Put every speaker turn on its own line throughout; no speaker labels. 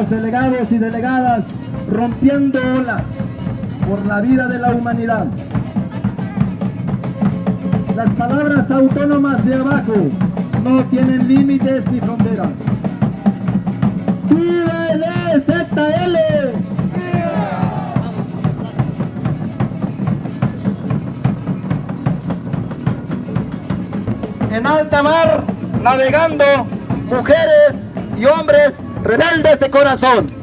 nuestros delegados y delegadas rompiendo olas por la vida de la humanidad. Las palabras autónomas de abajo no tienen límites ni fronteras. ¡Viva el EZL! En alta mar, navegando, mujeres y hombres rebeldes de corazón.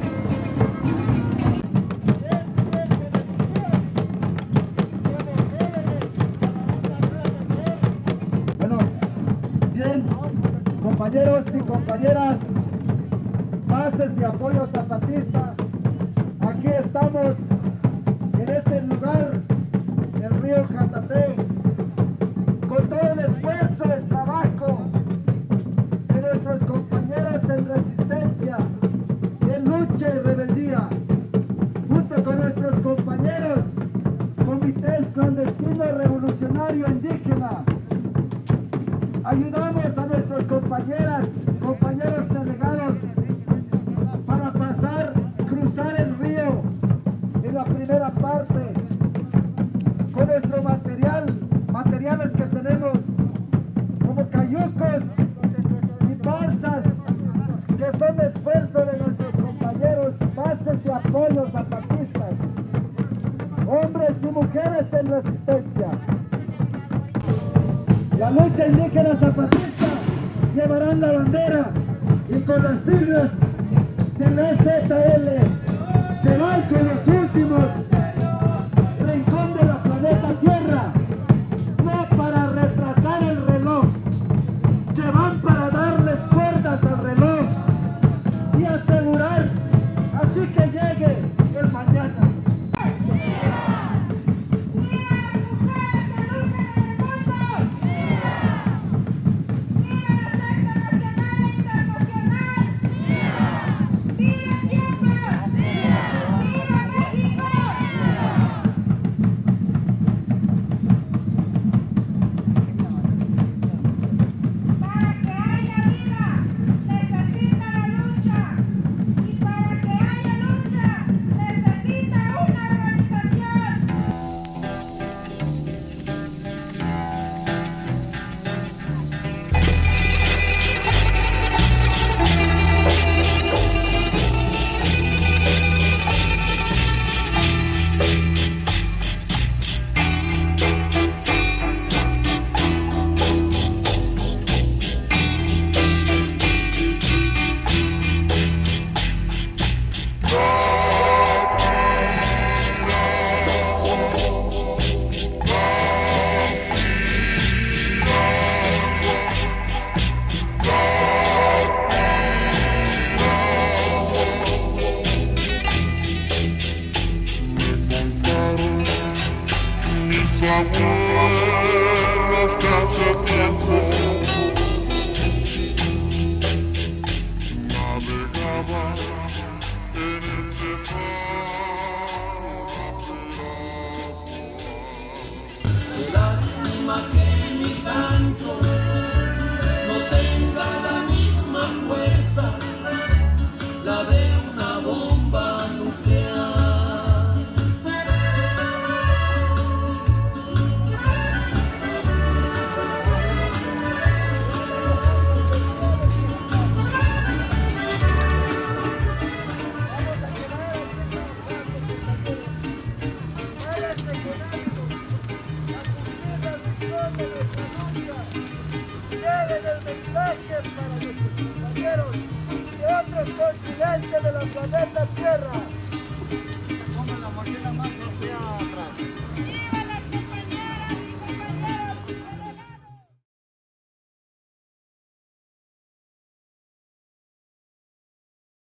En resistencia. La lucha indígena zapatista llevarán la bandera y con las siglas del EZL se van con los últimos rincón de la planeta Tierra,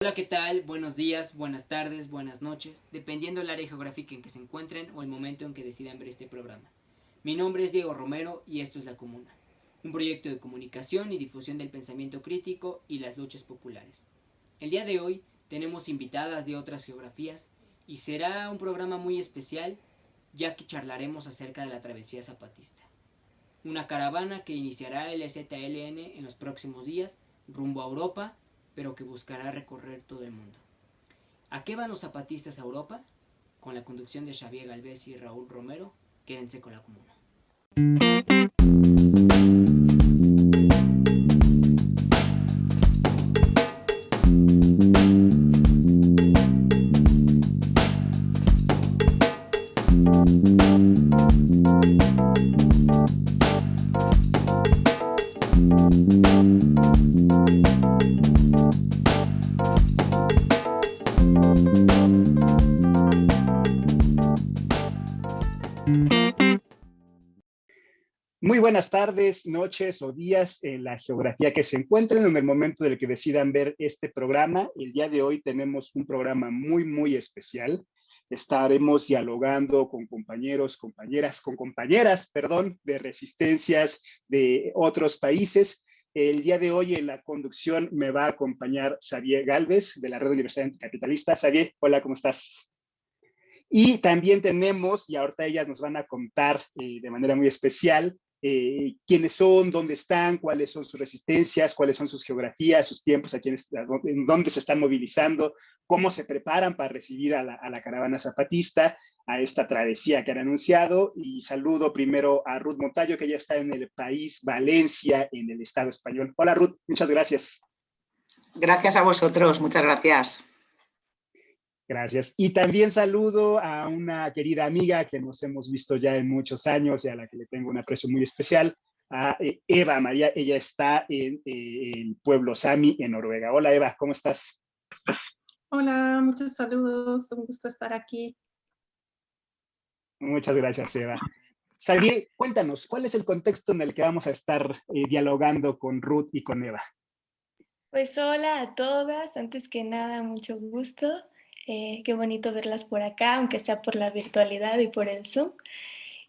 Hola, ¿qué tal? Buenos días, buenas tardes, buenas noches, dependiendo del área geográfica en que se encuentren o el momento en que decidan ver este programa. Mi nombre es Diego Romero y esto es La Comuna, un proyecto de comunicación y difusión del pensamiento crítico y las luchas populares. El día de hoy tenemos invitadas de otras geografías y será un programa muy especial ya que charlaremos acerca de la travesía zapatista. Una caravana que iniciará el ZLN en los próximos días rumbo a Europa pero que buscará recorrer todo el mundo. ¿A qué van los zapatistas a Europa? Con la conducción de Xavier Galvez y Raúl Romero, quédense con la comuna.
Buenas tardes, noches o días en la geografía que se encuentren en el momento del que decidan ver este programa. El día de hoy tenemos un programa muy, muy especial. Estaremos dialogando con compañeros, compañeras, con compañeras, perdón, de resistencias de otros países. El día de hoy en la conducción me va a acompañar Xavier Galvez de la Red Universitaria Anticapitalista. Xavier, hola, ¿cómo estás? Y también tenemos, y ahorita ellas nos van a contar eh, de manera muy especial, eh, quiénes son, dónde están, cuáles son sus resistencias, cuáles son sus geografías, sus tiempos, a quiénes, a en dónde se están movilizando, cómo se preparan para recibir a la, a la, caravana zapatista, a esta travesía que han anunciado. Y saludo primero a Ruth Montayo, que ya está en el país Valencia, en el Estado español. Hola Ruth, muchas gracias.
Gracias a vosotros, muchas gracias.
Gracias. Y también saludo a una querida amiga que nos hemos visto ya en muchos años y a la que le tengo un aprecio muy especial, a eh, Eva María. Ella está en el pueblo Sami, en Noruega. Hola Eva, ¿cómo estás?
Hola, muchos saludos. Un gusto estar aquí.
Muchas gracias, Eva. Xavier, cuéntanos, ¿cuál es el contexto en el que vamos a estar eh, dialogando con Ruth y con Eva?
Pues hola a todas. Antes que nada, mucho gusto. Eh, qué bonito verlas por acá, aunque sea por la virtualidad y por el Zoom.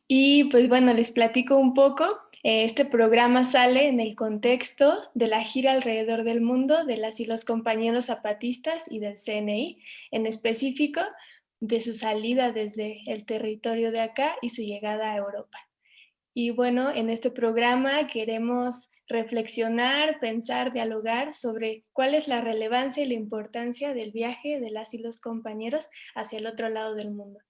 Y pues bueno, les platico un poco. Eh, este programa sale en el contexto de la gira alrededor del mundo de las y los compañeros zapatistas y del CNI, en específico de su salida desde el territorio de acá y su llegada a Europa. Y bueno, en este programa queremos reflexionar, pensar, dialogar sobre cuál es la relevancia y la importancia del viaje de las y los compañeros hacia el otro lado del mundo.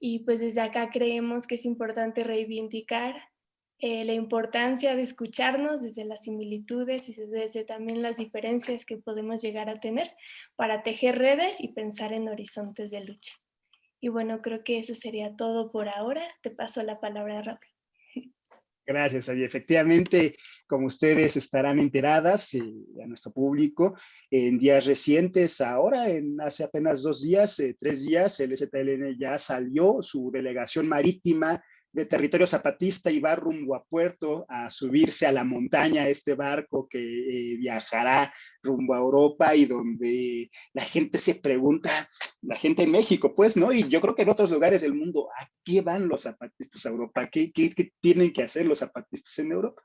Y pues desde acá creemos que es importante reivindicar eh, la importancia de escucharnos desde las similitudes y desde también las diferencias que podemos llegar a tener para tejer redes y pensar en horizontes de lucha. Y bueno, creo que eso sería todo por ahora. Te paso la palabra, Raúl.
Gracias, y efectivamente, como ustedes estarán enteradas, eh, a nuestro público, en días recientes, ahora, en hace apenas dos días, eh, tres días, el STLN ya salió su delegación marítima de territorio zapatista y va rumbo a puerto a subirse a la montaña este barco que eh, viajará rumbo a Europa y donde la gente se pregunta, la gente en México, pues, ¿no? Y yo creo que en otros lugares del mundo, ¿a qué van los zapatistas a Europa? ¿Qué, qué, qué tienen que hacer los zapatistas en Europa?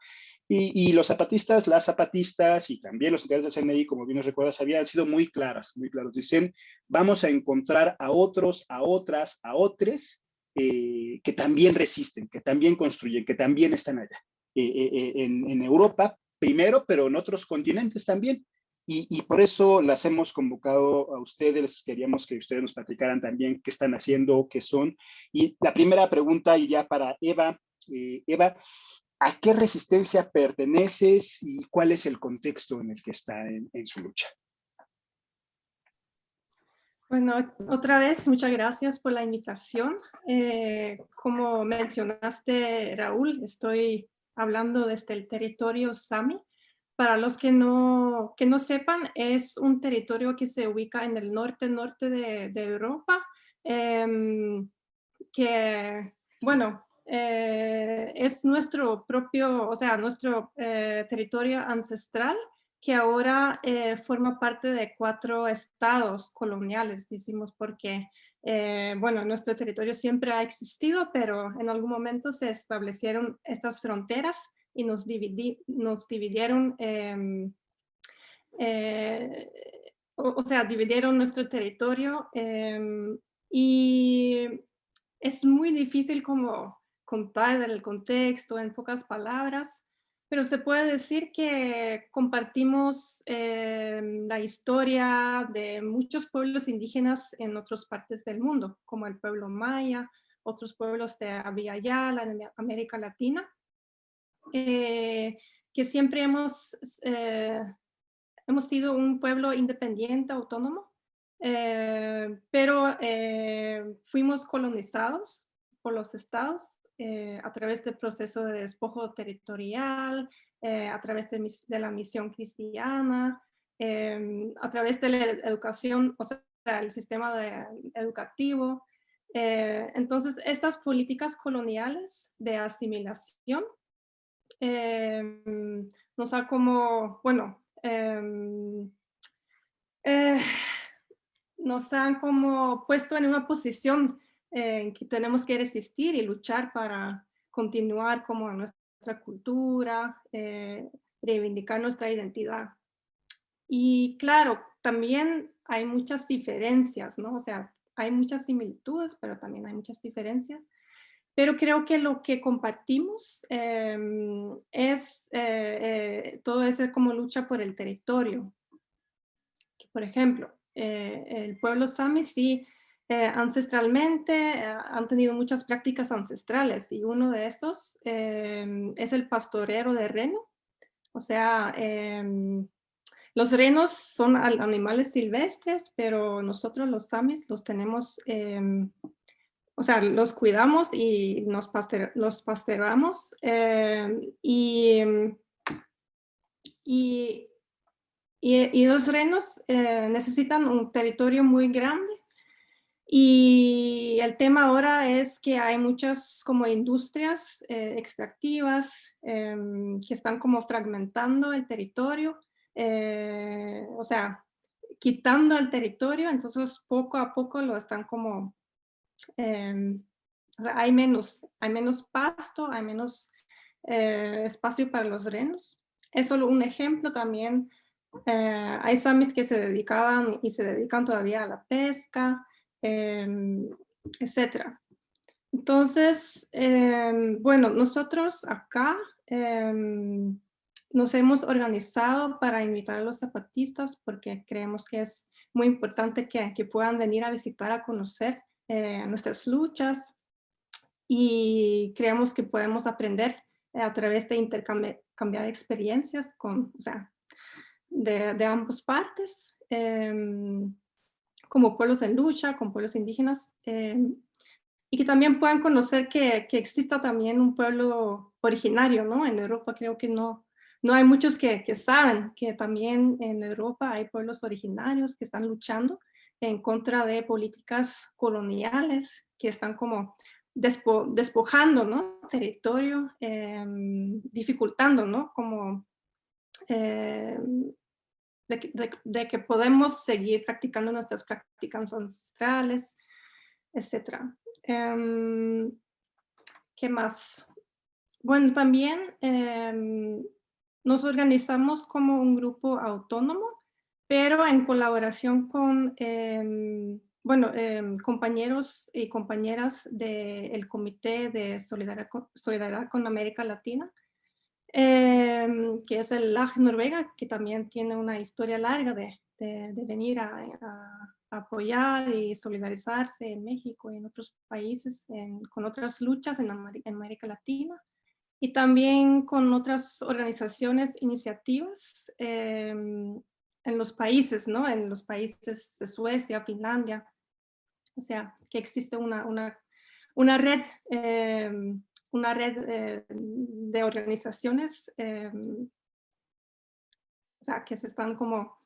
Y, y, los zapatistas, las zapatistas y también los integrantes del CNI, como bien nos recuerdas, habían sido muy claras, muy claros. Dicen, vamos a encontrar a otros, a otras, a otros eh, que también resisten, que también construyen, que también están allá, eh, eh, en, Europa primero, pero en otros continentes también. Y, y, por eso las hemos convocado a ustedes, queríamos que ustedes nos platicaran también qué están haciendo, qué son. Y la primera pregunta iría para Eva. Eva, ¿a qué resistencia perteneces y cuál es el contexto en el que está en su lucha?
Bueno, otra vez, muchas gracias por la invitación. Eh, como mencionaste, Raúl, estoy hablando desde el territorio Sami. Para los que no, que no sepan, es un territorio que se ubica en el norte-norte de, de, Europa, eh, que, bueno, eh, es nuestro propio, o sea, nuestro eh, territorio ancestral que ahora eh, forma parte de cuatro estados coloniales, decimos porque, eh, bueno, nuestro territorio siempre ha existido, pero en algún momento se establecieron estas fronteras y nos, dividí, nos dividieron, eh, o, o, sea, dividieron nuestro territorio em, y es muy difícil como contar el contexto en pocas palabras, pero se puede decir que compartimos eh, la historia de muchos pueblos indígenas en otras partes del mundo, como el pueblo maya, otros pueblos de Abiyayala, en América Latina, eh, que siempre hemos, eh, hemos sido un pueblo independiente, autónomo, pero fuimos colonizados por los estados eh, a través del proceso de despojo territorial, eh, a través de, la misión cristiana, em, a través de la educación, o sea, el sistema educativo. Eh, entonces, estas políticas coloniales de asimilación em, nos ha como, bueno, em, nos han como puesto en una posición eh, que tenemos que resistir y luchar para continuar como nuestra cultura, eh, reivindicar nuestra identidad. Y claro, también hay muchas diferencias, ¿no? O sea, hay muchas similitudes, pero también hay muchas diferencias. Pero creo que lo que compartimos em, es eh, todo ese como lucha por el territorio. Por ejemplo, el pueblo Sami sí eh, ancestralmente eh, han tenido muchas prácticas ancestrales y uno de estos em, es el pastorero de reno. O sea, em, los renos son animales silvestres, pero nosotros los samis los tenemos, em, o sea, los cuidamos y nos los pasteramos y, y, y, los renos eh, necesitan un territorio muy grande y el tema ahora es que hay muchas como industrias eh, extractivas em, que están como fragmentando el territorio, eh, o sea, quitando el territorio, entonces poco a poco lo están como, em, o sea, hay menos, hay menos pasto, hay menos eh, espacio para los renos. Es solo un ejemplo también. hay samis que se dedicaban y se dedican todavía a la pesca, Em, etcétera. Entonces, em, bueno, nosotros acá em, nos hemos organizado para invitar a los zapatistas porque creemos que es muy importante que, que puedan venir a visitar, a conocer eh, nuestras luchas y creemos que podemos aprender a través de intercambiar experiencias con, o de, de ambas partes como pueblos en lucha, con pueblos indígenas, eh, y que también puedan conocer que, que, exista también un pueblo originario, ¿no? En Europa creo que no, no hay muchos que, que, saben que también en Europa hay pueblos originarios que están luchando en contra de políticas coloniales que están como despojando, ¿no? Territorio, eh, dificultando, ¿no? Como eh, de, que podemos seguir practicando nuestras prácticas ancestrales, etc. Em, ¿Qué más? Bueno, también em, nos organizamos como un grupo autónomo, pero en colaboración con, em, bueno, compañeros y compañeras del Comité de Solidaridad Solidaridad con América Latina, Em, que es el LAG Noruega, que también tiene una historia larga de, de, venir a, apoyar y solidarizarse en México y en otros países, con otras luchas en, América Latina y también con otras organizaciones, iniciativas em, en los países, ¿no? En los países de Suecia, Finlandia. O sea, que existe una, una, una red eh, una red eh, de organizaciones eh, que se están como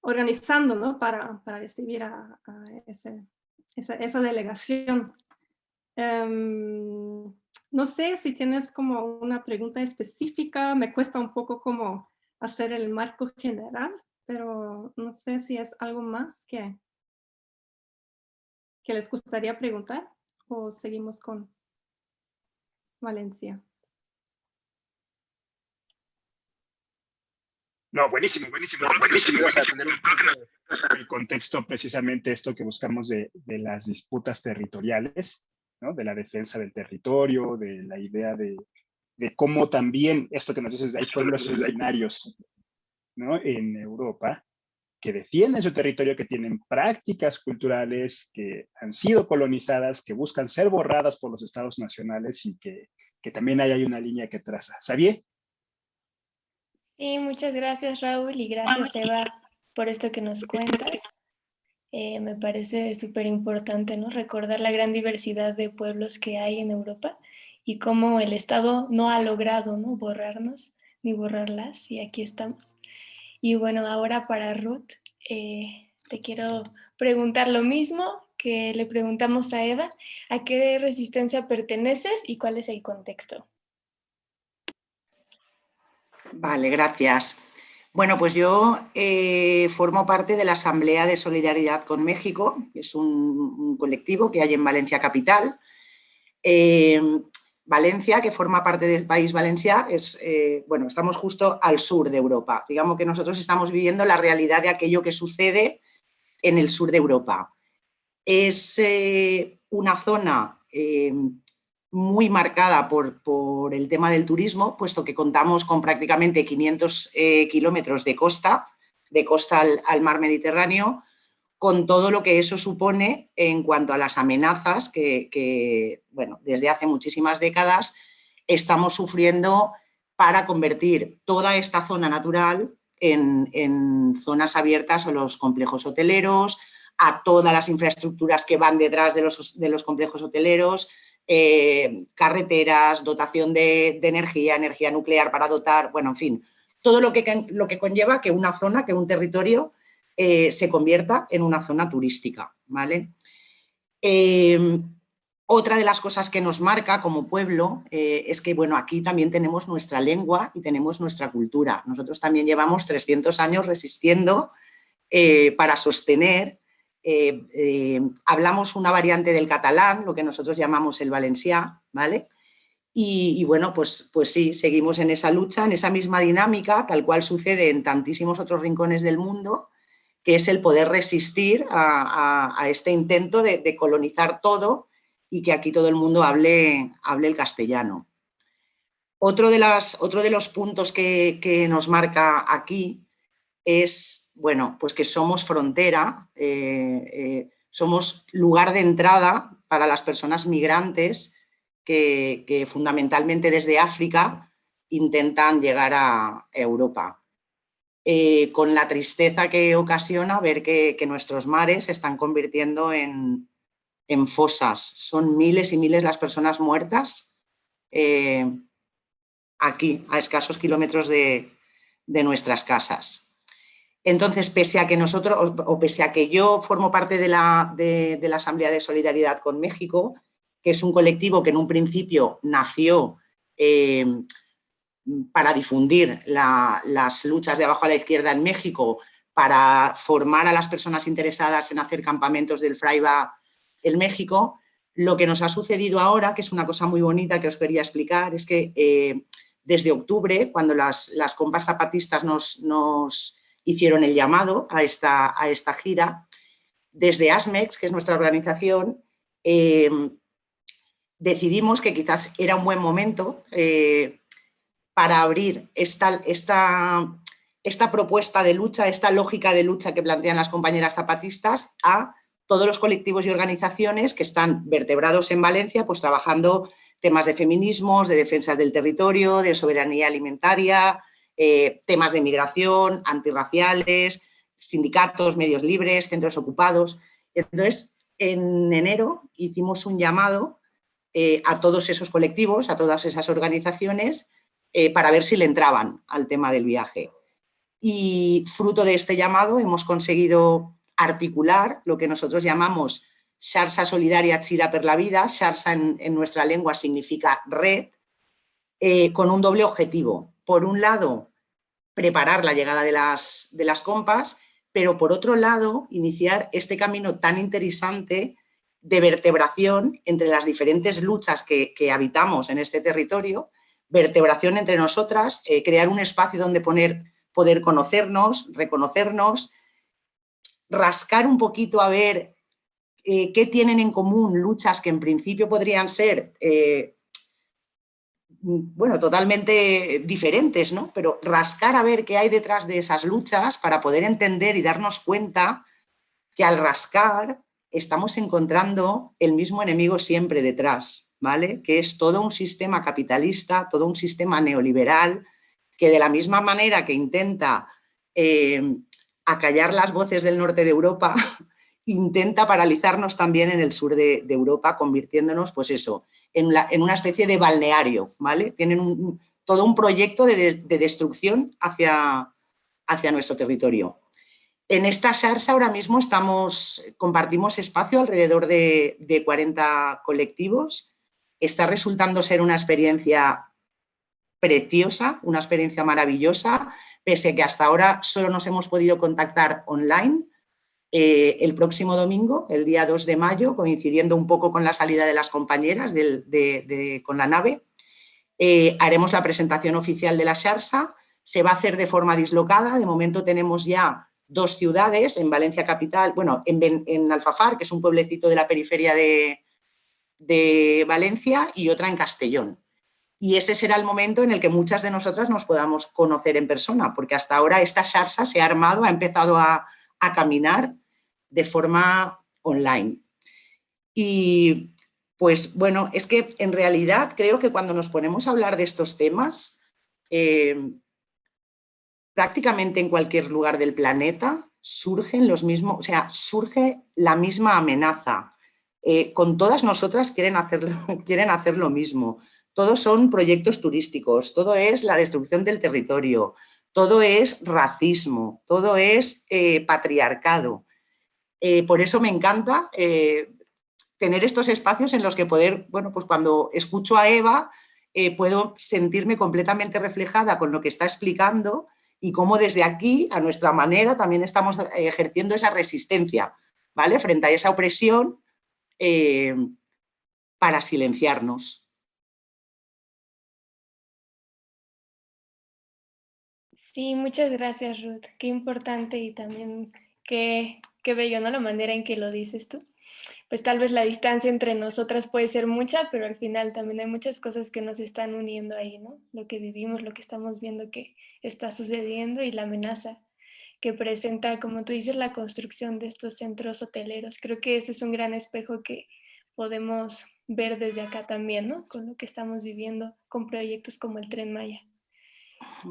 organizando para, para recibir a, esa, delegación. Em, no sé si tienes como una pregunta específica, me cuesta un poco como hacer el marco general, pero no sé si es algo más que, que les gustaría preguntar o seguimos con Valencia.
No, buenísimo, buenísimo. buenísimo. el contexto precisamente esto que buscamos de, las disputas territoriales, ¿no? de la defensa del territorio, de la idea de, de cómo también esto que nos dices, hay pueblos originarios ¿no? en Europa que defienden su territorio, que tienen prácticas culturales que han sido colonizadas, que buscan ser borradas por los estados nacionales y que, que también hay, hay una línea que traza. ¿Sabía?
Sí, muchas gracias Raúl y gracias Eva por esto que nos cuentas. Eh, me parece súper importante ¿no? recordar la gran diversidad de pueblos que hay en Europa y cómo el Estado no ha logrado ¿no? borrarnos ni borrarlas y aquí estamos. Y bueno, ahora para Ruth, eh, te quiero preguntar lo mismo que le preguntamos a Eva, ¿a qué resistencia perteneces y cuál es el contexto?
Vale, gracias. Bueno, pues yo eh, formo parte de la Asamblea de Solidaridad con México, que es un, colectivo que hay en Valencia Capital. Eh, Valencia, que forma parte del país valenciano, es, eh, bueno, estamos justo al sur de Europa. Digamos que nosotros estamos viviendo la realidad de aquello que sucede en el sur de Europa. Es una zona muy marcada por, el tema del turismo, puesto que contamos con prácticamente 500 eh, kilómetros de costa, de costa al, mar Mediterráneo, con todo lo que eso supone en cuanto a las amenazas que, bueno, desde hace muchísimas décadas estamos sufriendo para convertir toda esta zona natural en, zonas abiertas a los complejos hoteleros, a todas las infraestructuras que van detrás de los, de los complejos hoteleros, eh, carreteras, dotación de, energía, energía nuclear para dotar, bueno, en fin, todo lo que, lo que conlleva que una zona, que un territorio eh, se convierta en una zona turística, ¿vale? Em, otra de las cosas que nos marca como pueblo eh, es que, bueno, aquí también tenemos nuestra lengua y tenemos nuestra cultura. Nosotros también llevamos 300 años resistiendo para sostener eh, eh, hablamos una variante del catalán, lo que nosotros llamamos el valenciá, ¿vale? Y, bueno, pues, pues sí, seguimos en esa lucha, en esa misma dinámica, tal cual sucede en tantísimos otros rincones del mundo, que es el poder resistir a, este intento de, colonizar todo y que aquí todo el mundo hable, hable el castellano. Otro de, otro de los puntos que, que nos marca aquí es bueno, pues que somos frontera, eh, eh, somos lugar de entrada para las personas migrantes que, fundamentalmente desde África intentan llegar a Europa. Eh, con la tristeza que ocasiona ver que, nuestros mares se están convirtiendo en, fosas. Son miles y miles las personas muertas aquí, a escasos kilómetros de nuestras casas. Entonces, pese a que nosotros, o, pese a que yo formo parte de la, de, la, Asamblea de Solidaridad con México, que es un colectivo que en un principio nació eh, para difundir las luchas de abajo a la izquierda en México, para formar a las personas interesadas en hacer campamentos del Fraiba en México, lo que nos ha sucedido ahora, que es una cosa muy bonita que os quería explicar, es que eh, desde octubre, cuando las, compas zapatistas nos, hicieron el llamado a esta, gira. Desde ASMEX, que es nuestra organización, em, decidimos que quizás era un buen momento eh, para abrir esta, esta, esta propuesta de lucha, esta lógica de lucha que plantean las compañeras zapatistas a todos los colectivos y organizaciones que están vertebrados en Valencia, pues trabajando temas de feminismos, de defensa del territorio, de soberanía alimentaria, eh, temas de migración, antirraciales, sindicatos, medios libres, centros ocupados. Entonces, en enero hicimos un llamado eh, a todos esos colectivos, a todas esas organizaciones, eh, para ver si le entraban al tema del viaje. Y fruto de este llamado hemos conseguido articular lo que nosotros llamamos Sharsa Solidaria Chira per la Vida. Sharsa en, nuestra lengua significa red, con un doble objetivo por un lado, preparar la llegada de las, de las compas, pero por otro lado, iniciar este camino tan interesante de vertebración entre las diferentes luchas que, habitamos en este territorio, vertebración entre nosotras, eh, crear un espacio donde poner, poder conocernos, reconocernos, rascar un poquito a ver eh, qué tienen en común luchas que en principio podrían ser eh, bueno, totalmente diferentes, ¿no? Pero rascar a ver qué hay detrás de esas luchas para poder entender y darnos cuenta que al rascar estamos encontrando el mismo enemigo siempre detrás, Que es todo un sistema capitalista, todo un sistema neoliberal, que de la misma manera que intenta eh, acallar las voces del norte de Europa, intenta paralizarnos también en el sur de, Europa, convirtiéndonos, pues eso, en, una especie de balneario, ¿vale? Tienen todo un proyecto de, destrucción hacia, hacia nuestro territorio. En esta SARS ahora mismo compartimos espacio alrededor de, de 40 colectivos. Está resultando ser una experiencia preciosa, una experiencia maravillosa, pese a que hasta ahora solo nos hemos podido contactar online eh, el próximo domingo, el día 2 de mayo, coincidiendo un poco con la salida de las compañeras con la nave, eh, haremos la presentación oficial de la Sharsa. Se va a hacer de forma dislocada. De momento tenemos ya dos ciudades, en Valencia Capital, bueno, en, Alfafar, que es un pueblecito de la periferia de, de Valencia, y otra en Castellón. Y ese será el momento en el que muchas de nosotras nos podamos conocer en persona, porque hasta ahora esta Sharsa se ha armado, ha empezado a, a caminar de forma online. Y pues bueno, es que en realidad creo que cuando nos ponemos a hablar de estos temas, eh, prácticamente en cualquier lugar del planeta surgen los mismos, o sea, surge la misma amenaza. Eh, con todas nosotras quieren hacer, quieren hacer lo mismo. Todos son proyectos turísticos, todo es la destrucción del territorio, todo es racismo, todo es eh, patriarcado. Eh, por eso me encanta tener estos espacios en los que poder, bueno, pues cuando escucho a Eva, puedo sentirme completamente reflejada con lo que está explicando y cómo desde aquí, a nuestra manera, también estamos ejerciendo esa resistencia, ¿vale? Frente a esa opresión para silenciarnos.
Sí, muchas gracias, Ruth. Qué importante y también qué qué bello, ¿no? La manera en que lo dices tú. Pues tal vez la distancia entre nosotras puede ser mucha, pero al final también hay muchas cosas que nos están uniendo ahí, ¿no? Lo que vivimos, lo que estamos viendo que está sucediendo y la amenaza que presenta, como tú dices, la construcción de estos centros hoteleros. Creo que ese es un gran espejo que podemos ver desde acá también, ¿no? Con lo que estamos viviendo con proyectos como el Tren Maya.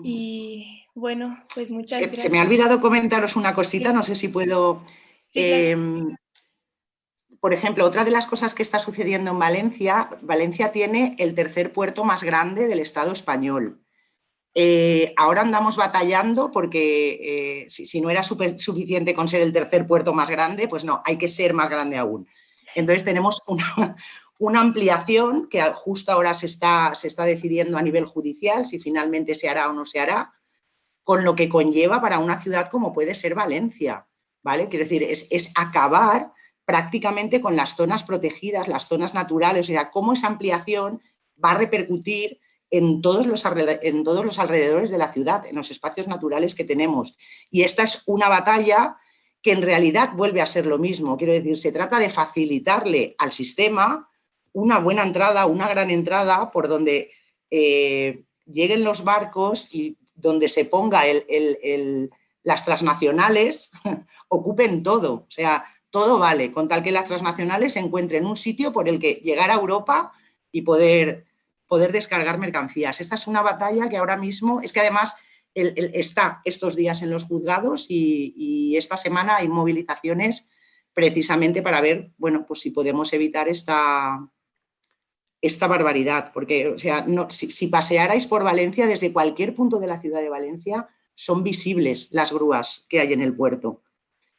Y bueno, pues muchas
se,
gracias.
Se me ha olvidado comentaros una cosita, no sé si puedo Em, por ejemplo, otra de las cosas que está sucediendo en Valencia, Valencia tiene el tercer puerto más grande del Estado español. Eh, ahora andamos batallando porque eh, si, no era suficiente con ser el tercer puerto más grande, pues no, hay que ser más grande aún. Entonces tenemos una, ampliación que justo ahora se está, se está decidiendo a nivel judicial si finalmente se hará o no se hará, con lo que conlleva para una ciudad como puede ser Valencia. ¿vale? Quiero decir, es, acabar prácticamente con las zonas protegidas, las zonas naturales, o sea, cómo esa ampliación va a repercutir en todos, los alrededores de la ciudad, en los espacios naturales que tenemos. Y esta es una batalla que en realidad vuelve a ser lo mismo. Quiero decir, se trata de facilitarle al sistema una buena entrada, una gran entrada por donde eh, lleguen los barcos y donde se ponga las transnacionales ocupen todo, o sea, todo vale, con tal que las transnacionales se encuentren un sitio por el que llegar a Europa y poder, poder descargar mercancías. Esta es una batalla que ahora mismo, es que además está estos días en los juzgados y, esta semana hay movilizaciones precisamente para ver, bueno, pues si podemos evitar esta, esta barbaridad, porque, o sea, si, si, pasearais por Valencia, desde cualquier punto de la ciudad de Valencia, son visibles las grúas que hay en el puerto.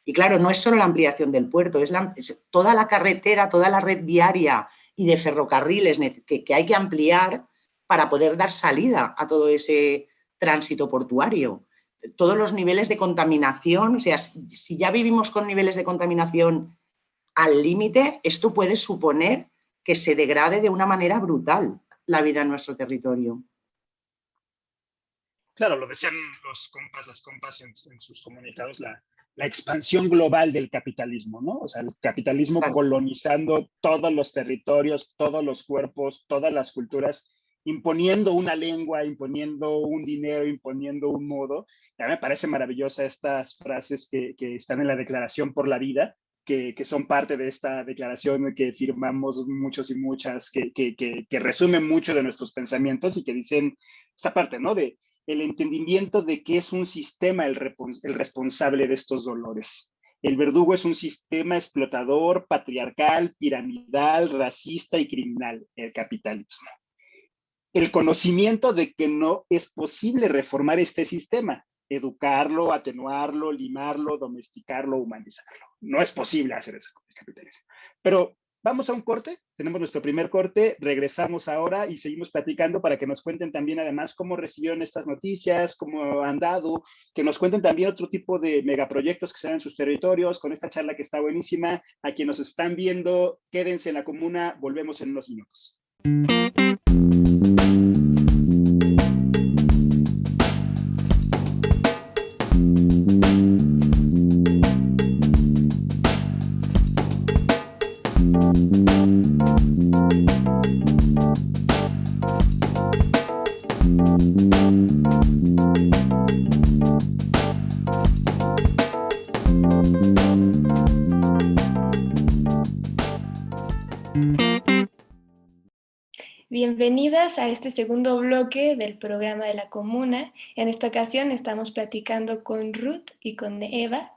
Y claro, no es solo la ampliación del puerto, es, toda la carretera, toda la red viaria y de ferrocarriles que, hay que ampliar para poder dar salida a todo ese tránsito portuario. Todos los niveles de contaminación, o sea, si ya vivimos con niveles de contaminación al límite, esto puede suponer que se degrade de una manera brutal la vida en nuestro territorio.
Claro, lo decían los compas, las compas en sus comunicados, la expansión global del capitalismo, ¿no? O sea, el capitalismo colonizando todos los territorios, todos los cuerpos, todas las culturas imponiendo una lengua, imponiendo un dinero, imponiendo un modo. Ya me parece maravillosa estas frases que, que están en la Declaración por la Vida, que, que, son parte de esta declaración que firmamos muchos y muchas, que, que, que, resumen mucho de nuestros pensamientos y que dicen esta parte, ¿no? De el entendimiento de que es un sistema el, el responsable de estos dolores. El verdugo es un sistema explotador, patriarcal, piramidal, racista y criminal, el capitalismo. El conocimiento de que no es posible reformar este sistema, educarlo, atenuarlo, limarlo, domesticarlo, humanizarlo. No es posible hacer eso con el capitalismo. Pero vamos a un corte, tenemos nuestro primer corte, regresamos ahora y seguimos platicando para que nos cuenten también además cómo recibieron estas noticias, cómo han dado, que nos cuenten también otro tipo de megaproyectos que se dan en sus territorios, con esta charla que está buenísima. A quienes nos están viendo, quédense en la comuna, volvemos en unos minutos.
Bienvenidas a este segundo bloque del programa de la comuna. En esta ocasión estamos platicando con Ruth y con Eva,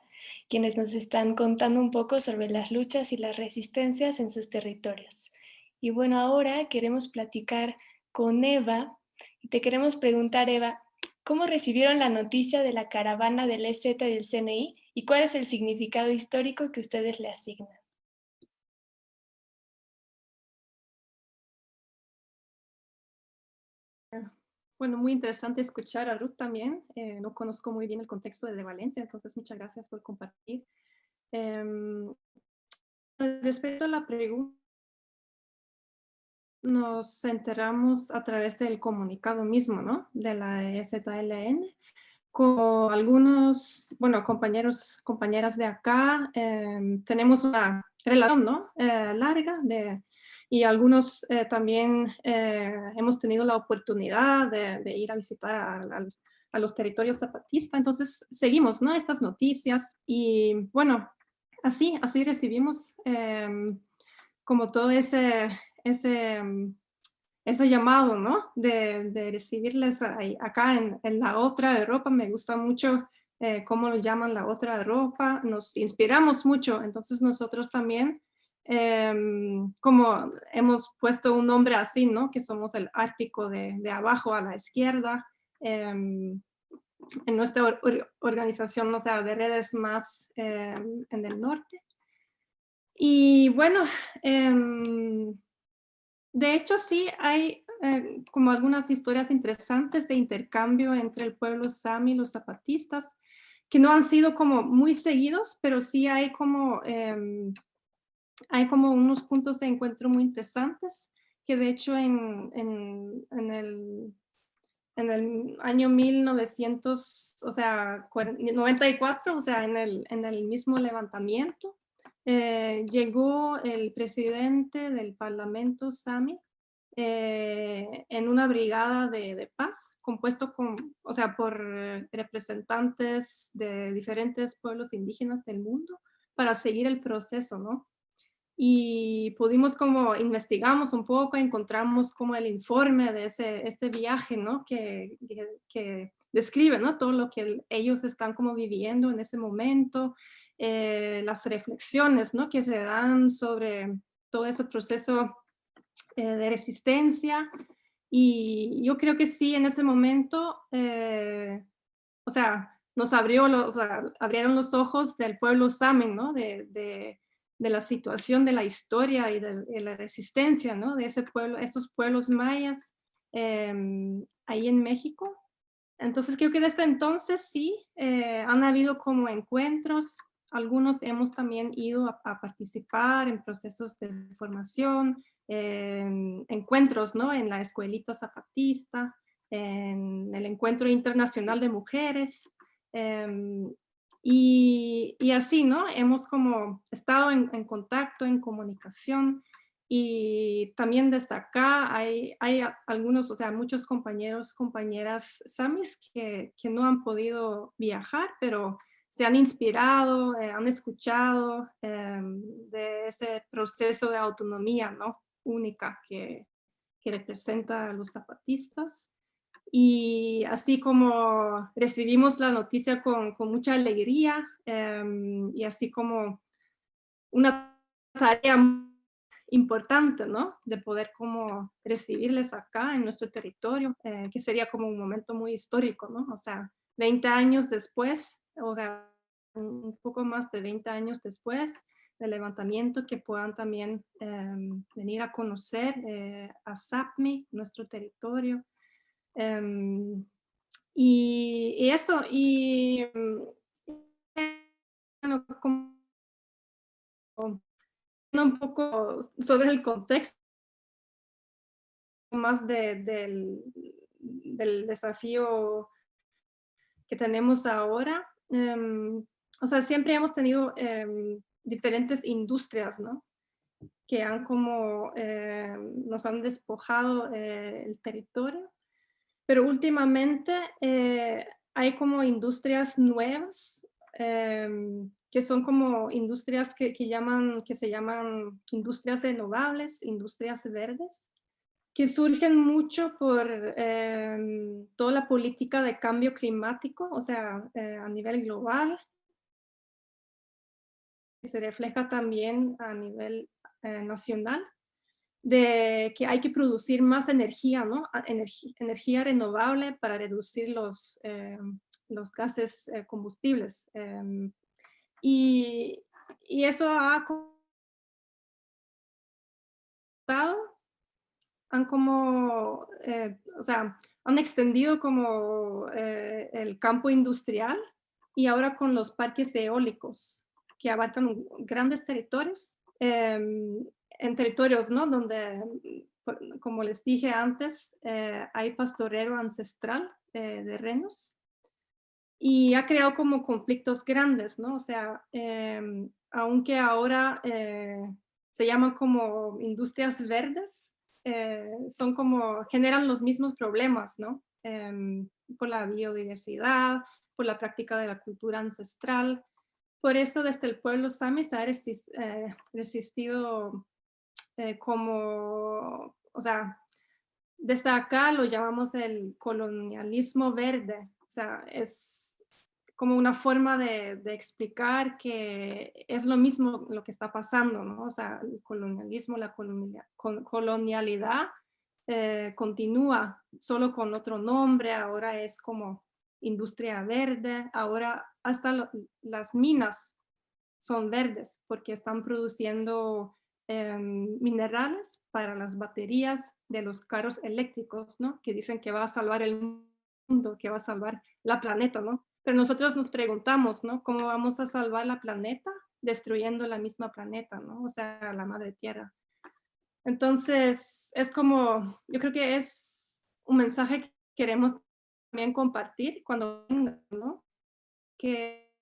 quienes nos están contando un poco sobre las luchas y las resistencias en sus territorios. Y bueno, ahora queremos platicar con Eva y te queremos preguntar, Eva, ¿cómo recibieron la noticia de la caravana del EZ del CNI y cuál es el significado histórico que ustedes le asignan?
Bueno, muy interesante escuchar a Ruth también. Eh, no conozco muy bien el contexto de Valencia, entonces muchas gracias por compartir. Eh, respecto a la pregunta, nos enteramos a través del comunicado mismo, ¿no? De la EZLN, con algunos, bueno, compañeros, compañeras de acá, eh, tenemos una relación, ¿no? Eh, larga de y algunos eh, también eh, hemos tenido la oportunidad de, ir a visitar a, los territorios zapatistas, entonces seguimos ¿no? estas noticias y bueno, así, así recibimos em, como todo ese, ese, ese llamado ¿no? de, de recibirles acá en, en, la otra Europa, me gusta mucho eh, cómo lo llaman la otra Europa, nos inspiramos mucho, entonces nosotros también Em, como hemos puesto un nombre así, ¿no? Que somos el Ártico de, de abajo a la izquierda. Em, en nuestra organización, o sea, de redes más em, en el norte. Y bueno, de hecho sí hay eh, como algunas historias interesantes de intercambio entre el pueblo sami y los zapatistas, que no han sido como muy seguidos, pero sí hay como hay como unos puntos de encuentro muy interesantes que de hecho en, en, el, en el año 1900, o sea, 94, o sea, en el, en el mismo levantamiento, eh, llegó el presidente del Parlamento Sami eh, en una brigada de, de, paz compuesto con, o sea, por representantes de diferentes pueblos indígenas del mundo para seguir el proceso, ¿no? Y pudimos como investigamos un poco, encontramos como el informe de ese, este viaje, ¿no? Que, que, describe, ¿no? Todo lo que ellos están como viviendo en ese momento, eh, las reflexiones, ¿no? Que se dan sobre todo ese proceso eh, de resistencia y yo creo que sí, en ese momento, eh, o sea, nos abrió los, o sea, abrieron los ojos del pueblo Samen, ¿no? de, de de la situación de la historia y de, la resistencia, ¿no? De ese pueblo, esos pueblos mayas em, ahí en México. Entonces creo que desde entonces sí eh, han habido como encuentros, algunos hemos también ido a, participar en procesos de formación, encuentros, ¿no? En la escuelita zapatista, en el encuentro internacional de mujeres, em, y, así, ¿no? Hemos como estado en, contacto, en comunicación. y también desde acá hay, hay algunos, o sea, muchos compañeros, compañeras samis que, que no han podido viajar, pero se han inspirado, eh, han escuchado em, de ese proceso de autonomía ¿no? única que, que representa a los zapatistas. Y así como recibimos la noticia con, mucha alegría em, y así como una tarea importante, ¿no? De poder como recibirles acá en nuestro territorio, eh, que sería como un momento muy histórico, ¿no? O sea, 20 años después, o sea, un poco más de 20 años después del levantamiento, que puedan también em, venir a conocer eh, a SAPMI, nuestro territorio. Em, y, eso, y bueno, un poco sobre el contexto más del, del, desafío que tenemos ahora. Em, o sea, siempre hemos tenido em, diferentes industrias, ¿no? Que han como, em, nos han despojado eh, el territorio, pero últimamente eh, hay como industrias nuevas que son como industrias que, que, llaman, que se llaman industrias renovables, industrias verdes, que surgen mucho por em, toda la política de cambio climático, o sea, eh, a nivel global. Se refleja también a nivel eh, nacional, de que hay que producir más energía. Energía, renovable para reducir los, em, los gases eh, combustibles em, y, eso ha han como, eh, o sea, han extendido como eh, el campo industrial y ahora con los parques eólicos que abarcan grandes territorios, em, en territorios, ¿no? Donde, como les dije antes, eh, hay pastorero ancestral de renos y ha creado como conflictos grandes, ¿no? O sea, em, aunque ahora eh, se llaman como industrias verdes, eh, son como, generan los mismos problemas, ¿no? Em, por la biodiversidad, por la práctica de la cultura ancestral. Por eso desde el pueblo Sami se ha eh, como, o sea, desde acá lo llamamos el colonialismo verde, o sea, es como una forma de, explicar que es lo mismo lo que está pasando, ¿no? O sea, el colonialismo, la colonialidad eh, continúa solo con otro nombre, ahora es como industria verde, ahora hasta las minas son verdes porque están produciendo em, minerales para las baterías de los carros eléctricos, ¿no? Que dicen que va a salvar el mundo, que va a salvar la planeta, ¿no? Pero nosotros nos preguntamos, ¿no? ¿Cómo vamos a salvar la planeta? Destruyendo la misma planeta, ¿no? O sea, la madre tierra. Entonces, es como, yo creo que es un mensaje que queremos también compartir cuando ¿no? Que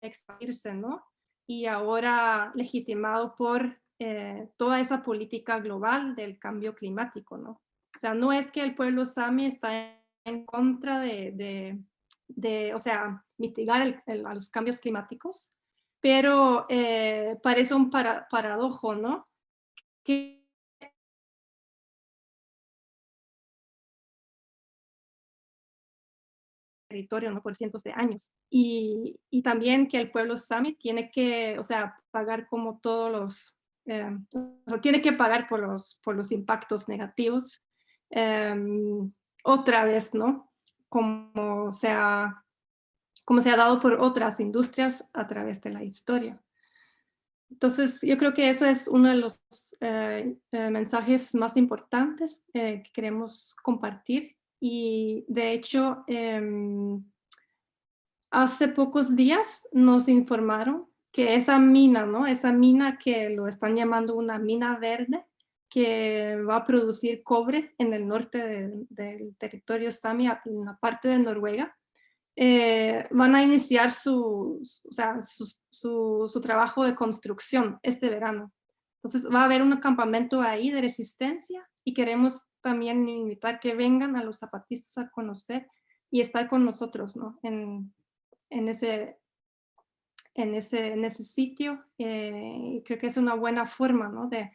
expandirse, ¿no? Y ahora legitimado por eh, toda esa política global del cambio climático, ¿no? O sea, no es que el pueblo sami está en contra de, de, o sea, mitigar a los cambios climáticos, pero eh, parece un paradojo, ¿no? Que territorio, ¿no? Por cientos de años. Y, y, también que el pueblo sami tiene que, o sea, pagar como todos los, eh, tiene que pagar por los, por los impactos negativos Em, otra vez, ¿no? Como se, ha, como se ha dado por otras industrias a través de la historia. Entonces, yo creo que eso es uno de los eh, eh, mensajes más importantes eh, que queremos compartir. Y de hecho, em, hace pocos días nos informaron que esa mina, ¿no? Esa mina que lo están llamando una mina verde, que va a producir cobre en el norte del territorio Sami, en la parte de Noruega. eh, van a iniciar su, o sea, su, su, su, trabajo de construcción este verano. Entonces va a haber un campamento ahí de resistencia y queremos también invitar que vengan a los zapatistas a conocer y estar con nosotros ¿no? en, en, ese, en, ese, en ese sitio. Eh, creo que es una buena forma ¿no? de,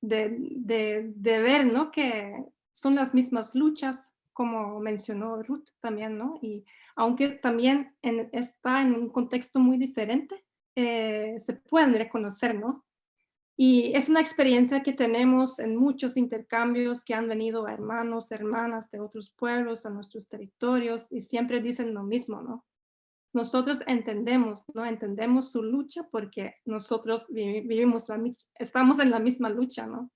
de, de, ver ¿no? que son las mismas luchas, como mencionó Ruth también, ¿no? Y aunque también está en un contexto muy diferente, eh, se pueden reconocer, ¿no? Y es una experiencia que tenemos en muchos intercambios que han venido hermanos, hermanas de otros pueblos, a nuestros territorios, y siempre dicen lo mismo, ¿no? Nosotros entendemos, ¿no? Entendemos su lucha porque nosotros vivimos la, estamos en la misma lucha, ¿no?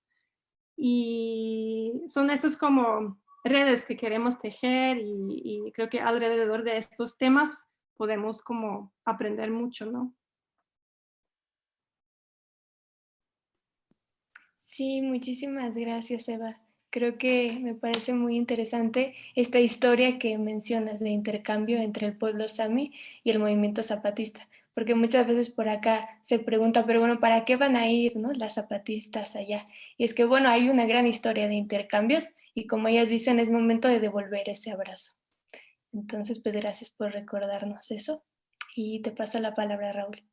Y son esos como redes que queremos tejer y, y creo que alrededor de estos temas podemos como aprender mucho, ¿no?
Sí, muchísimas gracias, Eva. Creo que me parece muy interesante esta historia que mencionas de intercambio entre el pueblo sami y el movimiento zapatista, porque muchas veces por acá se pregunta, pero bueno, ¿para qué van a ir ¿no? las zapatistas allá? Y es que bueno, hay una gran historia de intercambios y como ellas dicen, es momento de devolver ese abrazo. Entonces, pues gracias por recordarnos eso y te paso la palabra, Raúl.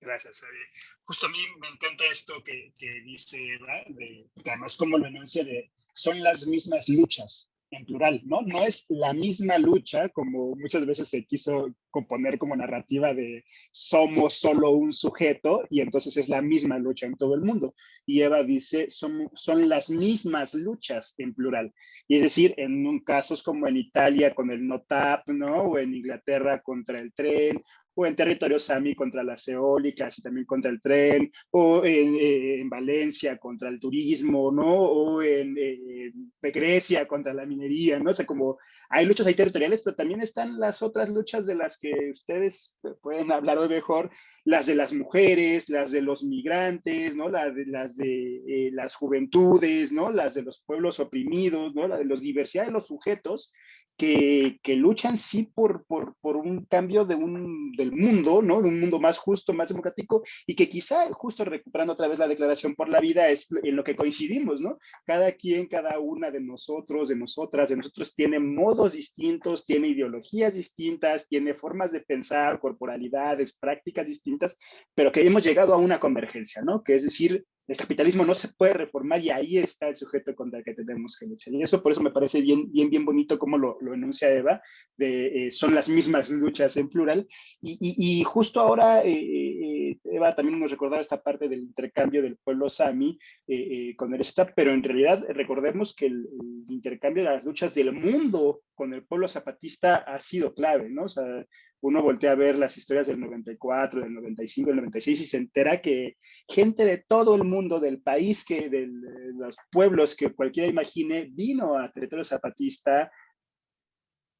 Gracias, Ari. Justo a mí me encanta esto que, que dice Eva, de, que además como lo enuncia de, son las mismas luchas, en plural, ¿no? No es la misma lucha como muchas veces se quiso componer como narrativa de somos solo un sujeto y entonces es la misma lucha en todo el mundo. Y Eva dice, son, son las mismas luchas en plural. Y es decir, en un casos como en Italia con el NOTAP, ¿no? O en Inglaterra contra el tren, o en territorio sami contra las eólicas y también contra el tren, o en, eh, en Valencia contra el turismo, ¿no? O en eh, Grecia contra la minería, ¿no? O sea, como hay luchas ahí territoriales, pero también están las otras luchas de las que ustedes pueden hablar hoy mejor, las de las mujeres, las de los migrantes, ¿no? Las de las, de, eh, las juventudes, ¿no? Las de los pueblos oprimidos, ¿no? La de la diversidad de los sujetos que, luchan sí por, por, por, un cambio de un, del mundo, ¿no? De un mundo más justo, más democrático, y que quizá, justo recuperando otra vez la Declaración por la Vida, es en lo que coincidimos, ¿no? Cada quien, cada una de nosotros, de nosotras, de nosotros tiene modos distintos, tiene ideologías distintas, tiene formas de pensar, corporalidades, prácticas distintas, pero que hemos llegado a una convergencia, ¿no? Que es decir, el capitalismo no se puede reformar y ahí está el sujeto contra el que tenemos que luchar. Y eso por eso me parece bien, bien, bien bonito como lo, lo enuncia Eva, de, eh, son las mismas luchas en plural. Y, y, justo ahora, eh, eh Eva también nos recordaba esta parte del intercambio del pueblo sami eh, eh, con el Estado, pero en realidad recordemos que el, intercambio de las luchas del mundo con el pueblo zapatista ha sido clave, ¿no? O sea, uno voltea a ver las historias del 94, del 95, del 96 y se entera que gente de todo el mundo, del país, que de los pueblos que cualquiera imagine, vino a territorio zapatista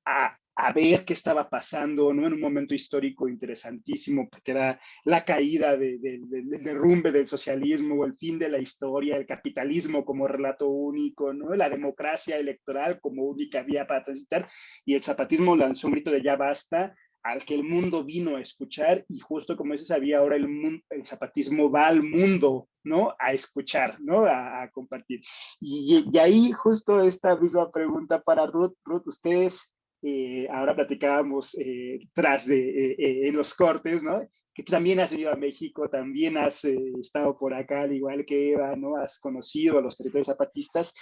a, a ver qué estaba pasando, ¿no? En un momento histórico interesantísimo, porque era la caída de, de, de, del derrumbe del socialismo, el fin de la historia, el capitalismo como relato único, ¿no? La democracia electoral como única vía para transitar, y el zapatismo lanzó un grito de ya basta, al que el mundo vino a escuchar y justo como dices, había ahora el, el zapatismo va al mundo, ¿no? A escuchar, ¿no? A, a compartir. Y, y, ahí justo esta misma pregunta para Ruth. Ruth, ustedes, eh, ahora platicábamos eh, tras de eh, en los cortes, ¿no? Que tú también has ido a México, también has eh, estado por acá, al igual que Eva, ¿no? Has conocido a los territorios zapatistas.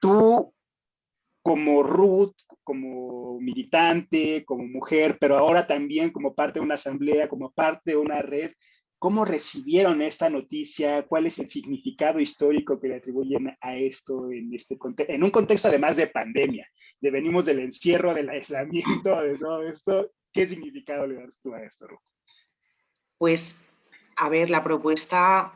Tú, como Ruth, como militante, como mujer, pero ahora también como parte de una asamblea, como parte de una red, ¿cómo recibieron esta noticia? ¿Cuál es el significado histórico que le atribuyen a esto en, este en un contexto además de pandemia? De venimos del encierro, del aislamiento, de todo esto. ¿Qué significado le das tú a esto, Ruth?
Pues, a ver, la propuesta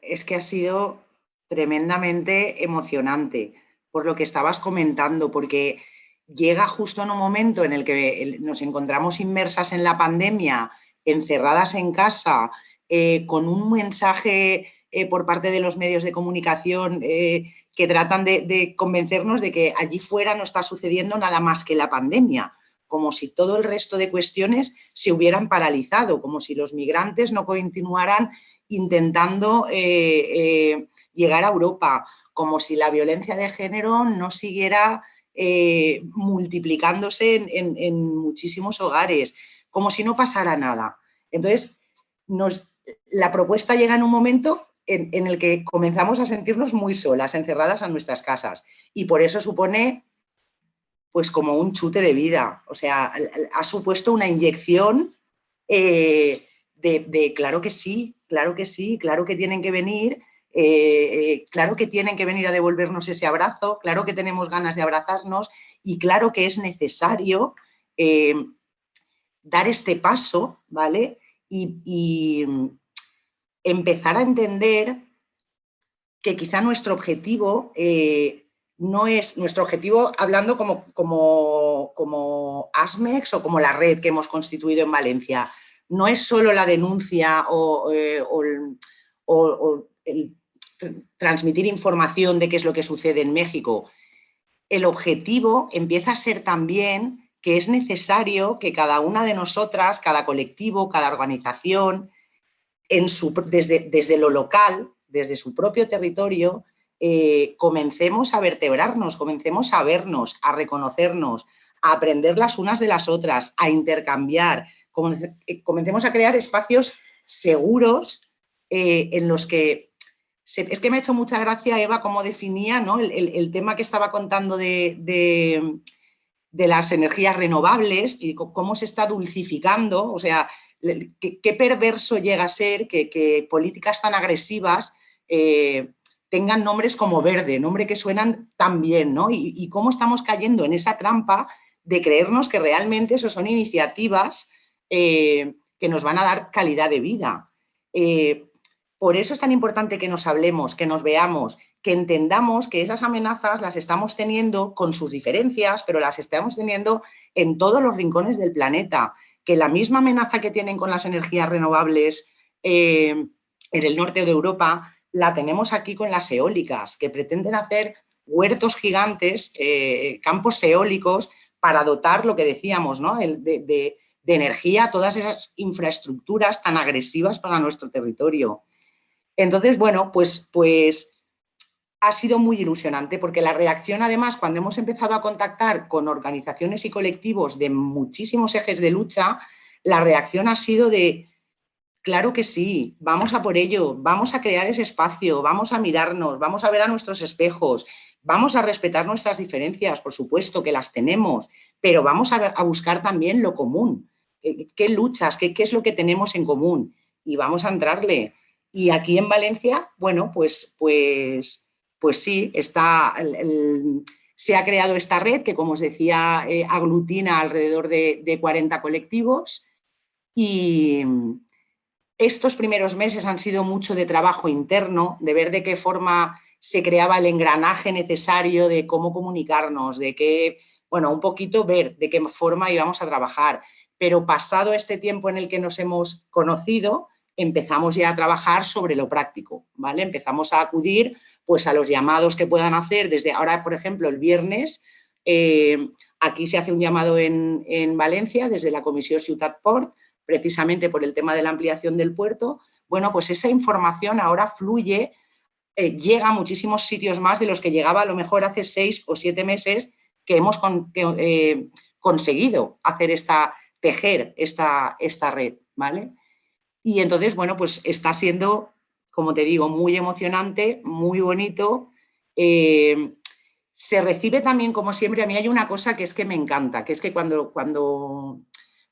es que ha sido tremendamente emocionante por lo que estabas comentando, porque llega justo en un momento en el que nos encontramos inmersas en la pandemia, encerradas en casa, eh, con un mensaje eh, por parte de los medios de comunicación eh, que tratan de, convencernos de que allí fuera no está sucediendo nada más que la pandemia, como si todo el resto de cuestiones se hubieran paralizado, como si los migrantes no continuaran intentando llegar a Europa, como si la violencia de género no siguiera multiplicándose en, muchísimos hogares, como si no pasara nada. Entonces, la propuesta llega en un momento en, el que comenzamos a sentirnos muy solas, encerradas en nuestras casas. Y por eso supone, pues, como un chute de vida. O sea, ha supuesto una inyección de, de, claro que sí, claro que sí, claro que tienen que venir, eh, eh, claro que tienen que venir a devolvernos ese abrazo, claro que tenemos ganas de abrazarnos y claro que es necesario eh, dar este paso, ¿vale? Y, empezar a entender que quizá nuestro objetivo no es, nuestro objetivo hablando como, como, como ASMEX o como la red que hemos constituido en Valencia, no es solo la denuncia o, el transmitir información de qué es lo que sucede en México. El objetivo empieza a ser también que es necesario que cada una de nosotras, cada colectivo, cada organización, desde, desde, lo local, desde su propio territorio, eh, comencemos a vertebrarnos, comencemos a vernos, a reconocernos, a aprender las unas de las otras, a intercambiar, eh, comencemos a crear espacios seguros eh, en los que... es que me ha hecho mucha gracia, Eva, cómo definía ¿no? el, tema que estaba contando de, las energías renovables y cómo se está dulcificando, o sea, qué, perverso llega a ser que, políticas tan agresivas eh, tengan nombres como verde, nombre que suenan tan bien, ¿no? Y, y, cómo estamos cayendo en esa trampa de creernos que realmente eso son iniciativas eh, que nos van a dar calidad de vida. Eh, por eso es tan importante que nos hablemos, que nos veamos, que entendamos que esas amenazas las estamos teniendo con sus diferencias, pero las estamos teniendo en todos los rincones del planeta, que la misma amenaza que tienen con las energías renovables eh, en el norte de Europa, la tenemos aquí con las eólicas, que pretenden hacer huertos gigantes, campos eólicos, para dotar lo que decíamos, ¿no? de, de energía todas esas infraestructuras tan agresivas para nuestro territorio. Entonces, bueno, pues, pues ha sido muy ilusionante porque la reacción, además, cuando hemos empezado a contactar con organizaciones y colectivos de muchísimos ejes de lucha, la reacción ha sido de, claro que sí, vamos a por ello, vamos a crear ese espacio, vamos a mirarnos, vamos a ver a nuestros espejos, vamos a respetar nuestras diferencias, por supuesto que las tenemos, pero vamos a, buscar también lo común, qué luchas, qué, es lo que tenemos en común y vamos a entrarle. Y aquí en Valencia, bueno, pues, pues, pues sí, se ha creado esta red que, como os decía, eh, aglutina alrededor de, de 40 colectivos y estos primeros meses han sido mucho de trabajo interno, de ver de qué forma se creaba el engranaje necesario de cómo comunicarnos, de qué, bueno, un poquito ver de qué forma íbamos a trabajar pero pasado este tiempo en el que nos hemos conocido, empezamos ya a trabajar sobre lo práctico, ¿vale? Empezamos a acudir pues a los llamados que puedan hacer desde ahora, por ejemplo, el viernes, eh, aquí se hace un llamado en, Valencia desde la Comisión Ciutat Port, precisamente por el tema de la ampliación del puerto. Bueno, pues esa información ahora fluye, eh, llega a muchísimos sitios más de los que llegaba a lo mejor hace seis o siete meses que hemos eh, conseguido hacer esta, tejer esta, esta red, ¿vale? Y entonces, bueno, pues está siendo, como te digo, muy emocionante, muy bonito. Eh, se recibe también, como siempre, a mí hay una cosa que es que me encanta, que es que cuando, cuando,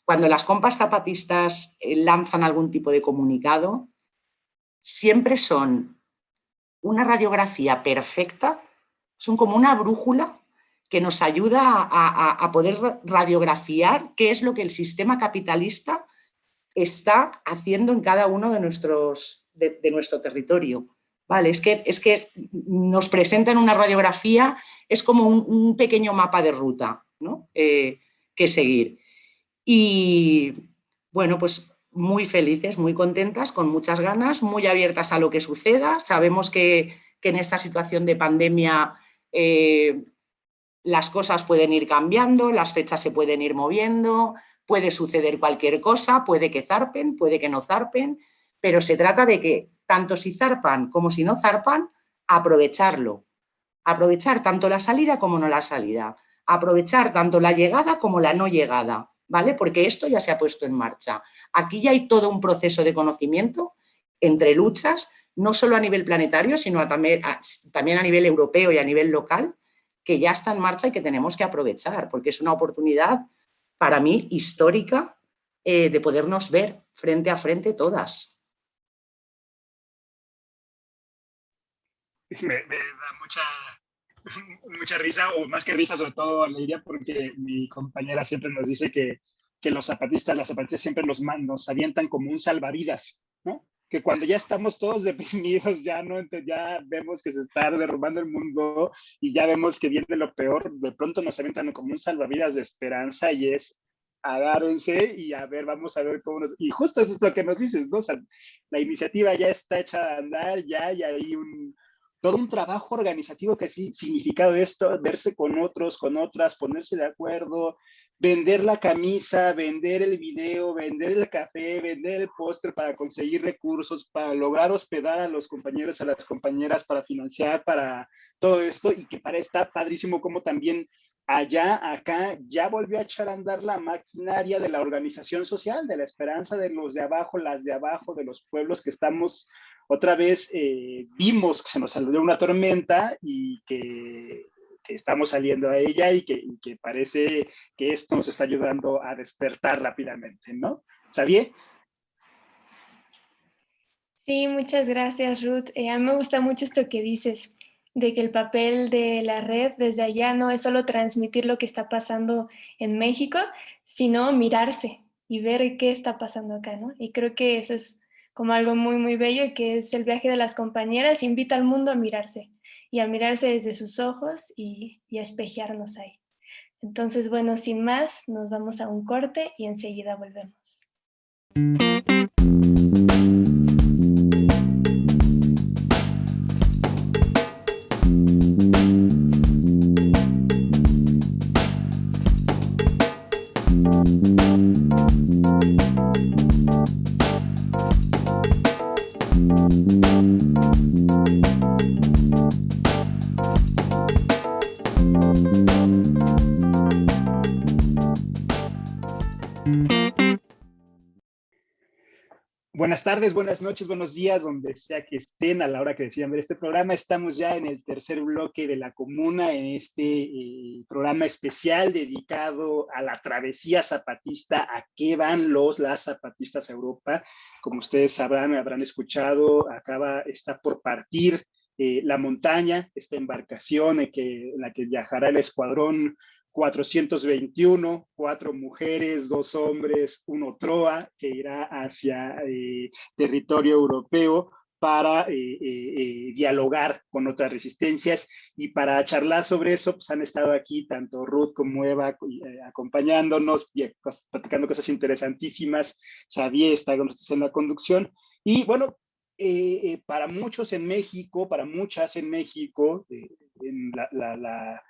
cuando las compas zapatistas eh, lanzan algún tipo de comunicado, siempre son una radiografía perfecta, son como una brújula que nos ayuda a, poder radiografiar qué es lo que el sistema capitalista está haciendo en cada uno de, nuestros, de, nuestro territorio. Vale, es que, es que nos presentan una radiografía, es como un, pequeño mapa de ruta eh, que seguir. Y bueno, pues muy felices, muy contentas, con muchas ganas, muy abiertas a lo que suceda. Sabemos que, en esta situación de pandemia eh, las cosas pueden ir cambiando, las fechas se pueden ir moviendo, puede suceder cualquier cosa, puede que zarpen, puede que no zarpen, pero se trata de que tanto si zarpan como si no zarpan, aprovecharlo. Aprovechar tanto la salida como no la salida. Aprovechar tanto la llegada como la no llegada, ¿vale? Porque esto ya se ha puesto en marcha. Aquí ya hay todo un proceso de conocimiento entre luchas, no solo a nivel planetario, sino también, a, nivel europeo y a nivel local, que ya está en marcha y que tenemos que aprovechar, porque es una oportunidad para mí histórica eh, de podernos ver frente a frente todas.
Me, me da mucha, mucha risa, o más que risa, sobre todo alegría, porque mi compañera siempre nos dice que, que los zapatistas, las zapatistas siempre nos, nos avientan como un salvavidas, ¿no? que cuando ya estamos todos deprimidos, ya no ya vemos que se está derrumbando el mundo y ya vemos que viene lo peor, de pronto nos avientan como un salvavidas de esperanza y es agárrense y a ver, vamos a ver cómo nos... Y justo eso es lo que nos dices, ¿no? O sea, la iniciativa ya está hecha a andar, ya y hay un, todo un trabajo organizativo que sí, significado esto, verse con otros, con otras, ponerse de acuerdo, vender la camisa, vender el video, vender el café, vender el póster para conseguir recursos, para lograr hospedar a los compañeros, a las compañeras, para financiar, para todo esto, y que para está padrísimo como también allá, acá, ya volvió a echar a andar la maquinaria de la organización social, de la esperanza de los de abajo, las de abajo, de los pueblos que estamos otra vez eh, vimos que se nos salió una tormenta y que, que estamos saliendo a ella y que, y que, parece que esto nos está ayudando a despertar rápidamente, ¿no? ¿Sabía?
Sí, muchas gracias, Ruth. Eh, a mí me gusta mucho esto que dices, de que el papel de la red desde allá no es solo transmitir lo que está pasando en México, sino mirarse y ver qué está pasando acá, ¿no? Y creo que eso es como algo muy, muy bello, que es el viaje de las compañeras, invita al mundo a mirarse y a mirarse desde sus ojos y, y a espejearnos ahí. Entonces, bueno, sin más, nos vamos a un corte y enseguida volvemos.
Buenas tardes, buenas noches, buenos días, donde sea que estén a la hora que decidan ver este programa. Estamos ya en el tercer bloque de la comuna, en este eh, programa especial dedicado a la travesía zapatista, a qué van los, las zapatistas a Europa. Como ustedes sabrán, habrán escuchado, acaba, está por partir eh, la montaña, esta embarcación en, que, en la que viajará el escuadrón 421, cuatro mujeres, dos hombres, uno Troa, que irá hacia eh, territorio europeo para eh, eh, dialogar con otras resistencias y para charlar sobre eso, pues han estado aquí tanto Ruth como Eva acompañándonos y platicando cosas interesantísimas. Xavier está con nosotros en la conducción y bueno, para muchos en México, para muchas en México, en la, la la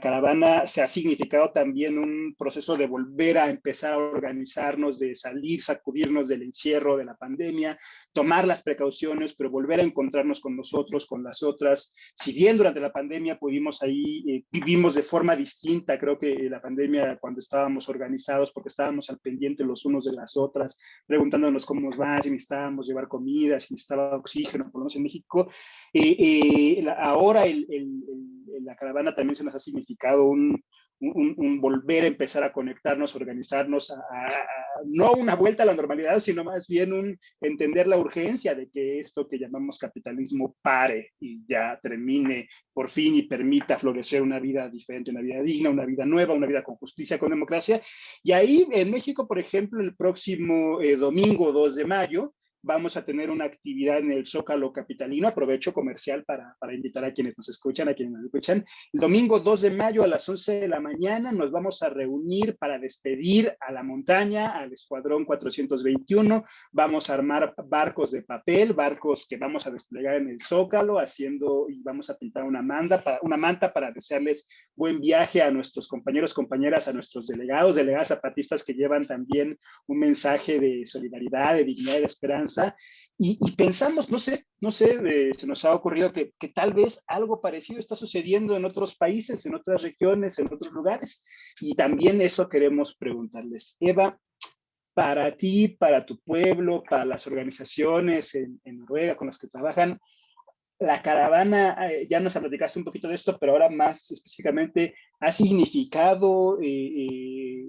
caravana se ha significado también un proceso de volver a empezar a organizarnos, de salir, sacudirnos del encierro de la pandemia, tomar las precauciones, pero volver a encontrarnos con nosotros, con las otras. Si bien durante la pandemia pudimos ahí, eh, vivimos de forma distinta, creo que la pandemia cuando estábamos organizados, porque estábamos al pendiente los unos de las otras, preguntándonos cómo nos va, si necesitábamos llevar comida, si necesitaba oxígeno, por lo menos en México. Eh, eh, ahora el, la caravana también se nos ha significado un, un, un, volver a empezar a conectarnos, organizarnos, a, a, no una vuelta a la normalidad, sino más bien un entender la urgencia de que esto que llamamos capitalismo pare y ya termine por fin y permita florecer una vida diferente, una vida digna, una vida nueva, una vida con justicia, con democracia. Y ahí en México, por ejemplo, el próximo eh, domingo 2 de mayo, vamos a tener una actividad en el Zócalo Capitalino. Aprovecho comercial para, para, invitar a quienes nos escuchan, a quienes nos escuchan. El domingo 2 de mayo a las 11 de la mañana nos vamos a reunir para despedir a la montaña, al Escuadrón 421. Vamos a armar barcos de papel, barcos que vamos a desplegar en el Zócalo, haciendo y vamos a pintar una manta para, una manta para desearles buen viaje a nuestros compañeros, compañeras, a nuestros delegados, delegadas zapatistas que llevan también un mensaje de solidaridad, de dignidad de esperanza. Y, pensamos, no sé, no sé, eh, se nos ha ocurrido que, que, tal vez algo parecido está sucediendo en otros países, en otras regiones, en otros lugares. Y también eso queremos preguntarles. Eva, para ti, para tu pueblo, para las organizaciones en, Noruega con las que trabajan, la caravana, eh, ya nos platicaste un poquito de esto, pero ahora más específicamente, ¿ha significado eh,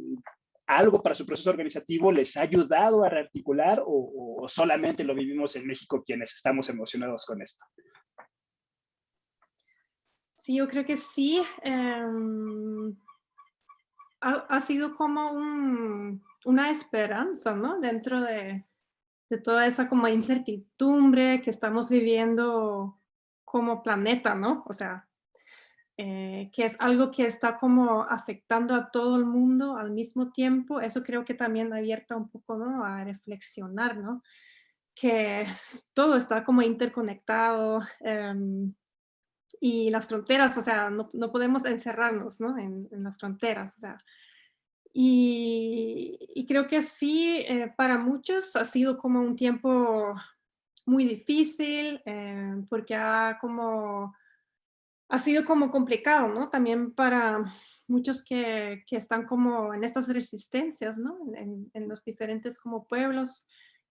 algo para su proceso organizativo? ¿Les ha ayudado a rearticular o, solamente lo vivimos en México quienes estamos emocionados con esto?
Sí, yo creo que sí. Eh, ha, sido como un, una esperanza, ¿no? Dentro de, de toda esa como incertidumbre que estamos viviendo como planeta, ¿no? O sea, eh, que es algo que está como afectando a todo el mundo al mismo tiempo, eso creo que también abierta un poco, ¿no? A reflexionar, ¿no? Que todo está como interconectado eh, y las fronteras, o sea, no, no podemos encerrarnos, ¿no? En, en, las fronteras, o sea. Y, y creo que sí, eh, para muchos ha sido como un tiempo muy difícil, eh, porque ha como ha sido como complicado, ¿no? También para muchos que, que están como en estas resistencias, ¿no? En, los diferentes como pueblos,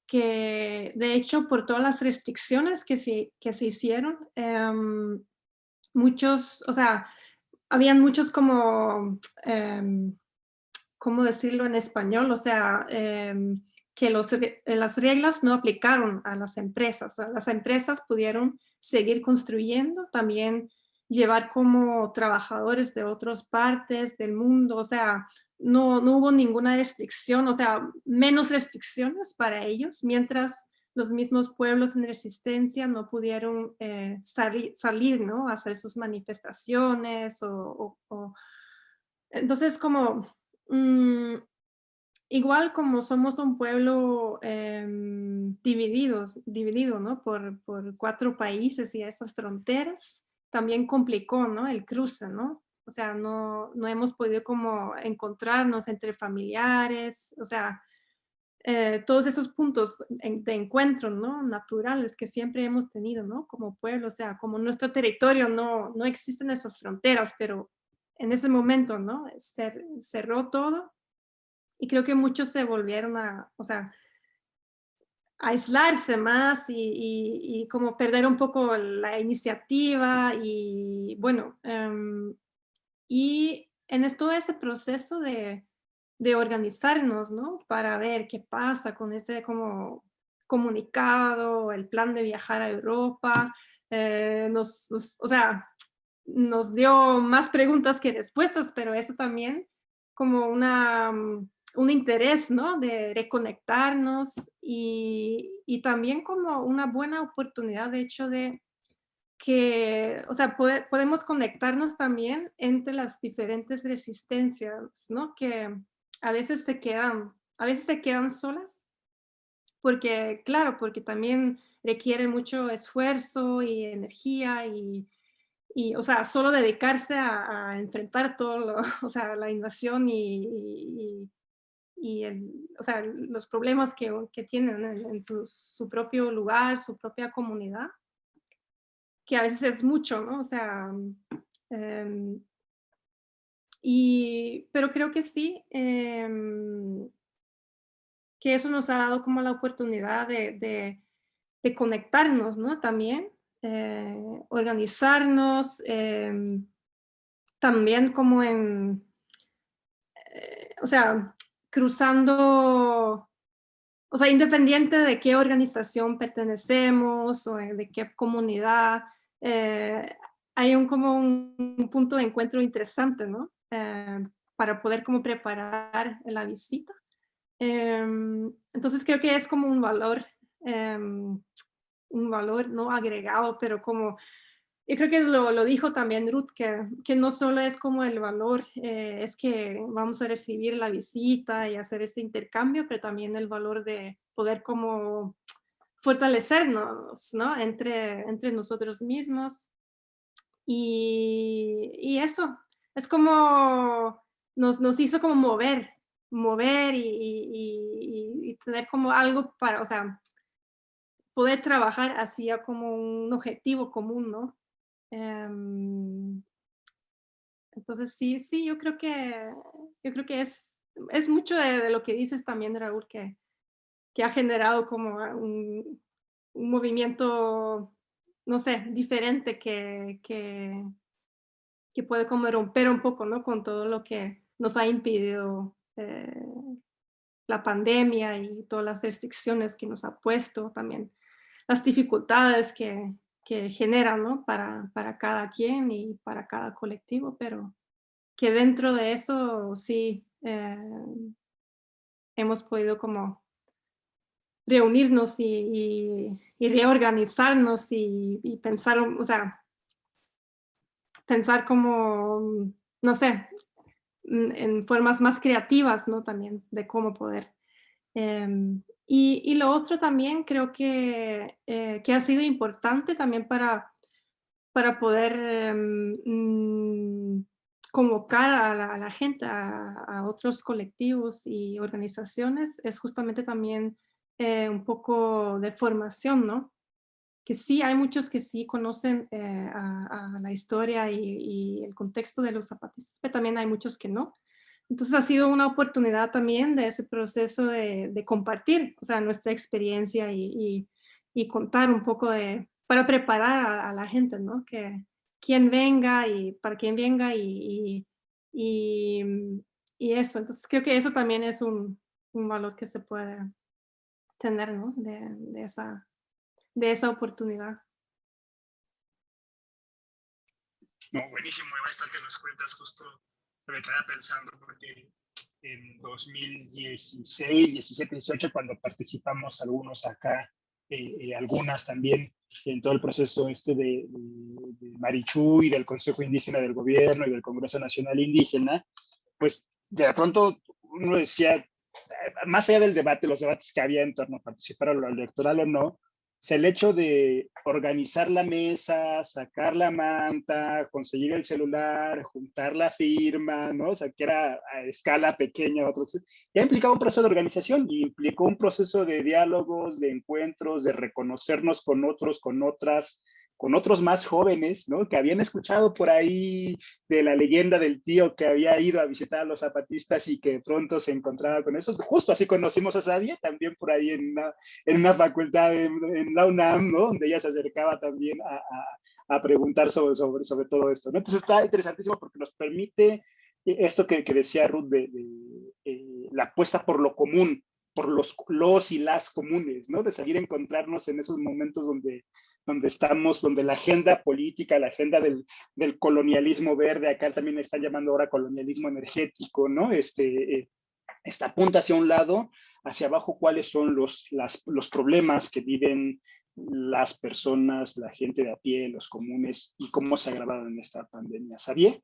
que de hecho por todas las restricciones que se, que se hicieron, eh, muchos, o sea, habían muchos como, eh, ¿cómo decirlo en español? O sea, eh, que los, las reglas no aplicaron a las empresas. Las empresas pudieron seguir construyendo, también llevar como trabajadores de otras partes del mundo, o sea, no, no hubo ninguna restricción, o sea, menos restricciones para ellos, mientras los mismos pueblos en resistencia no pudieron eh, salir, salir, ¿no? Hacer sus manifestaciones o... Entonces, como... Mmm, igual como somos un pueblo eh, divididos, dividido, ¿no? Por, por cuatro países y estas fronteras, también complicó, ¿no? El cruce, ¿no? O sea, no, no hemos podido como encontrarnos entre familiares, o sea, eh, todos esos puntos de encuentro, ¿no? Naturales que siempre hemos tenido, ¿no? Como pueblo, o sea, como nuestro territorio no, no existen esas fronteras, pero en ese momento, ¿no? Cer cerró todo y creo que muchos se volvieron a, o sea, aislarse más y, como perder un poco la iniciativa y bueno, um, y en todo ese proceso de, de, organizarnos, ¿no? Para ver qué pasa con ese como comunicado, el plan de viajar a Europa, eh, nos, o sea, nos dio más preguntas que respuestas, pero eso también como una un interés, ¿no? De reconectarnos y, y, también como una buena oportunidad, de hecho, de que, o sea, pode, podemos conectarnos también entre las diferentes resistencias, ¿no? Que a veces se quedan, a veces se quedan solas, porque, claro, porque también requiere mucho esfuerzo y energía y, y, o sea, solo dedicarse a, enfrentar todo, lo, o sea, la invasión y, y el, o sea, los problemas que, que tienen en, su, propio lugar, su propia comunidad, que a veces es mucho, ¿no? O sea, eh, y, pero creo que sí, eh, que eso nos ha dado como la oportunidad de, de, de conectarnos, ¿no? También, eh, organizarnos, em, también como en, eh, o sea, cruzando, o sea, independiente de qué organización pertenecemos o de qué comunidad, eh, hay un como un, punto de encuentro interesante, ¿no? Eh, para poder como preparar la visita. Eh, entonces creo que es como un valor em, un valor no agregado, pero como yo creo que lo, lo dijo también Ruth, que, que, no solo es como el valor, eh, es que vamos a recibir la visita y hacer este intercambio, pero también el valor de poder como fortalecernos, ¿no? Entre, entre nosotros mismos. Y, y eso, es como nos, nos hizo como mover, mover y, y, y, tener como algo para, o sea, poder trabajar hacia como un objetivo común, ¿no? Em, entonces sí, sí, yo creo que, yo creo que es, es mucho de, lo que dices también, Raúl, que, que ha generado como un, un movimiento, no sé, diferente que, que, que, puede como romper un poco, ¿no? Con todo lo que nos ha impedido eh, la pandemia y todas las restricciones que nos ha puesto también, las dificultades que, que generan ¿no? para, para cada quien y para cada colectivo, pero que dentro de eso sí eh, hemos podido como reunirnos y, y, reorganizarnos y, y, pensar, o sea, pensar como, no sé, en formas más creativas, ¿no? También de cómo poder em, y, lo otro también creo que, eh, que ha sido importante también para, para poder mm, convocar a la, gente, a, otros colectivos y organizaciones, es justamente también eh, un poco de formación, ¿no? Que sí, hay muchos que sí conocen eh, a, la historia y, y, el contexto de los zapatistas, pero también hay muchos que no. Entonces ha sido una oportunidad también de ese proceso de, de compartir, o sea, nuestra experiencia y, y, contar un poco de, para preparar a, la gente, ¿no? Que quien venga y para quien venga y, y, y, eso. Entonces creo que eso también es un, un valor que se puede tener, ¿no? De, de, esa, de esa oportunidad.
No, buenísimo esto que nos cuentas justo me quedaba pensando porque en 2016, 17, 18, cuando participamos algunos acá, eh, eh, algunas también, en todo el proceso este de, de, Marichú y del Consejo Indígena del Gobierno y del Congreso Nacional Indígena, pues de pronto uno decía, eh, más allá del debate, los debates que había en torno a participar a lo electoral o no, el hecho de organizar la mesa, sacar la manta, conseguir el celular, juntar la firma, ¿no? O sea, que era a escala pequeña, otros, ya implicaba un proceso de organización y implicó un proceso de diálogos, de encuentros, de reconocernos con otros, con otras, con otros más jóvenes, ¿no? Que habían escuchado por ahí de la leyenda del tío que había ido a visitar a los zapatistas y que pronto se encontraba con eso. Justo así conocimos a Sabia, también por ahí en una, en una facultad en, la UNAM, ¿no? Donde ella se acercaba también a, a, a preguntar sobre, sobre, sobre, todo esto, ¿no? Entonces está interesantísimo porque nos permite esto que, que decía Ruth de, de eh, la apuesta por lo común, por los, los y las comunes, ¿no? De salir a encontrarnos en esos momentos donde, donde estamos, donde la agenda política, la agenda del, colonialismo verde, acá también están llamando ahora colonialismo energético, ¿no? Este, eh, está apunta hacia un lado, hacia abajo cuáles son los problemas que viven las personas, la gente de a pie, los comunes y cómo se ha agravado en esta pandemia. ¿Sabía?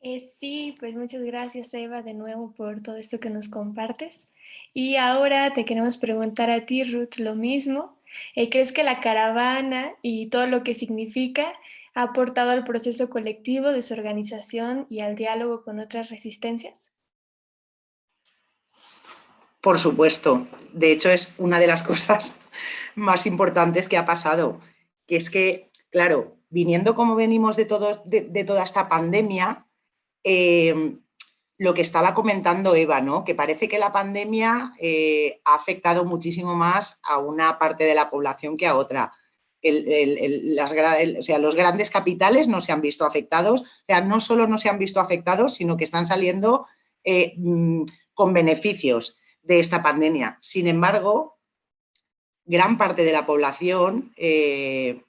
Eh, sí, pues muchas gracias Eva de nuevo por todo esto que nos compartes. Y ahora te queremos preguntar a ti, Ruth, lo mismo. Eh, ¿Crees que la caravana y todo lo que significa ha aportado al proceso colectivo de su organización y al diálogo con otras resistencias?
Por supuesto. De hecho, es una de las cosas más importantes que ha pasado, que es que, claro, viniendo como venimos de, todo, de, toda esta pandemia, eh, lo que estaba comentando Eva, ¿no? que parece que la pandemia eh, ha afectado muchísimo más a una parte de la población que a otra. O sea, los grandes capitales no se han visto afectados, o sea, no solo no se han visto afectados, sino que están saliendo eh, mm, con beneficios de esta pandemia. Sin embargo, gran parte de la población eh,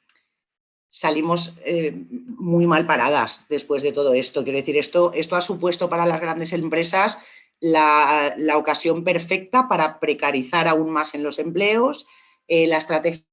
salimos eh, muy mal paradas después de todo esto. Quiero decir, esto, esto ha supuesto para las grandes empresas la, la ocasión perfecta para precarizar aún más en los empleos, eh, la estrategia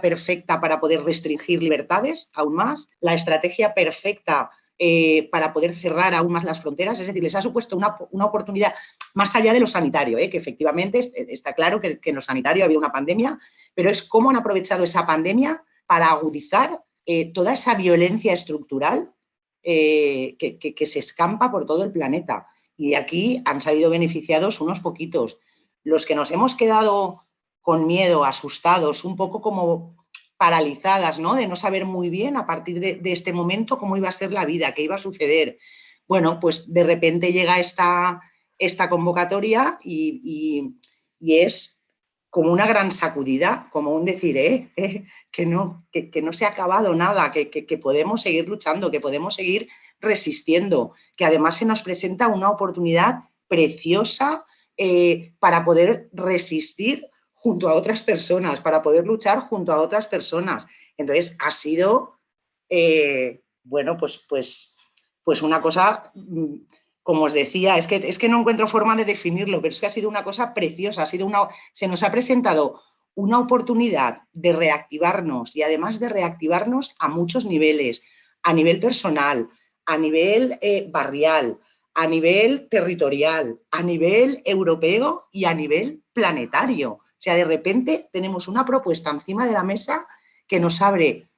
perfecta para poder restringir libertades aún más, la estrategia perfecta eh, para poder cerrar aún más las fronteras, es decir, les ha supuesto una, una oportunidad más allá de lo sanitario, que efectivamente está claro que, en lo sanitario había una pandemia, pero es cómo han aprovechado esa pandemia para agudizar eh, toda esa violencia estructural que, que, se escampa por todo el planeta. Y de aquí han salido beneficiados unos poquitos. Los que nos hemos quedado con miedo, asustados, un poco como paralizadas, ¿no? De no saber muy bien a partir de, este momento cómo iba a ser la vida, qué iba a suceder. Bueno, pues de repente llega esta, esta convocatoria y, y es como una gran sacudida, como un decir, eh, eh, que, no, que, no se ha acabado nada, que, que, podemos seguir luchando, que podemos seguir resistiendo, que además se nos presenta una oportunidad preciosa eh, para poder resistir junto a otras personas, para poder luchar junto a otras personas. Entonces, ha sido, bueno, pues, pues, pues una cosa, mm, como os decía, es que, es que no encuentro forma de definirlo, pero es que ha sido una cosa preciosa, ha sido una, se nos ha presentado una oportunidad de reactivarnos y además de reactivarnos a muchos niveles, a nivel personal, a nivel eh, barrial, a nivel territorial, a nivel europeo y a nivel planetario. O sea, de repente tenemos una propuesta encima de la mesa que nos abre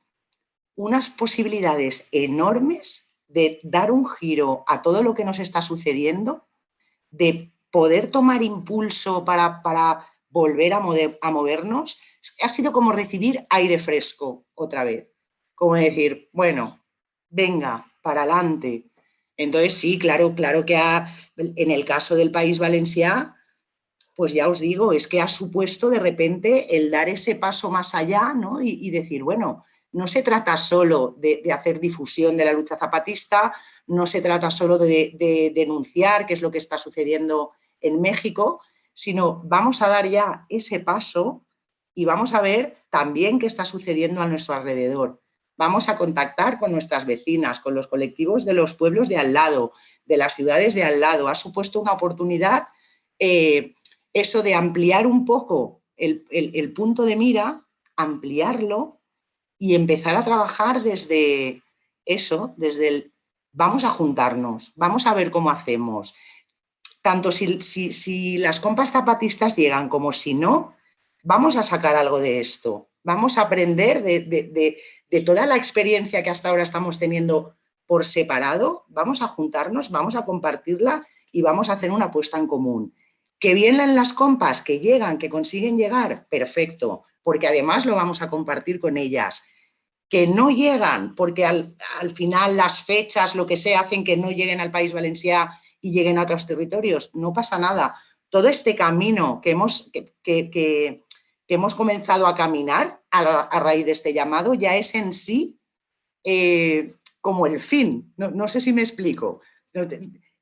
unas posibilidades enormes de dar un giro a todo lo que nos está sucediendo, de poder tomar impulso para, para volver a, a movernos. Ha sido como recibir aire fresco otra vez. Como decir, bueno, venga, para adelante. Entonces, sí, claro, claro que ha, en el caso del País Valenciano, pues ya os digo, es que ha supuesto de repente el dar ese paso más allá ¿no? y decir, bueno, no se trata solo de, hacer difusión de la lucha zapatista, no se trata solo de, de, denunciar qué es lo que está sucediendo en México, sino vamos a dar ya ese paso y vamos a ver también qué está sucediendo a nuestro alrededor. Vamos a contactar con nuestras vecinas, con los colectivos de los pueblos de al lado, de las ciudades de al lado. Ha supuesto una oportunidad eh, eso de ampliar un poco el, punto de mira, ampliarlo y empezar a trabajar desde eso, desde el vamos a juntarnos, vamos a ver cómo hacemos. Tanto si, si, si las compas zapatistas llegan como si no, vamos a sacar algo de esto, vamos a aprender de, de, de, de toda la experiencia que hasta ahora estamos teniendo por separado, vamos a juntarnos, vamos a compartirla y vamos a hacer una apuesta en común. Que vienen las compas, que llegan, que consiguen llegar, perfecto, porque además lo vamos a compartir con ellas. Que no llegan, porque al, al final las fechas, lo que sea, hacen que no lleguen al país valenciano y lleguen a otros territorios, no pasa nada. Todo este camino que hemos, que, que, que, hemos comenzado a caminar a, a, raíz de este llamado ya es en sí eh, como el fin. No, no, sé si me explico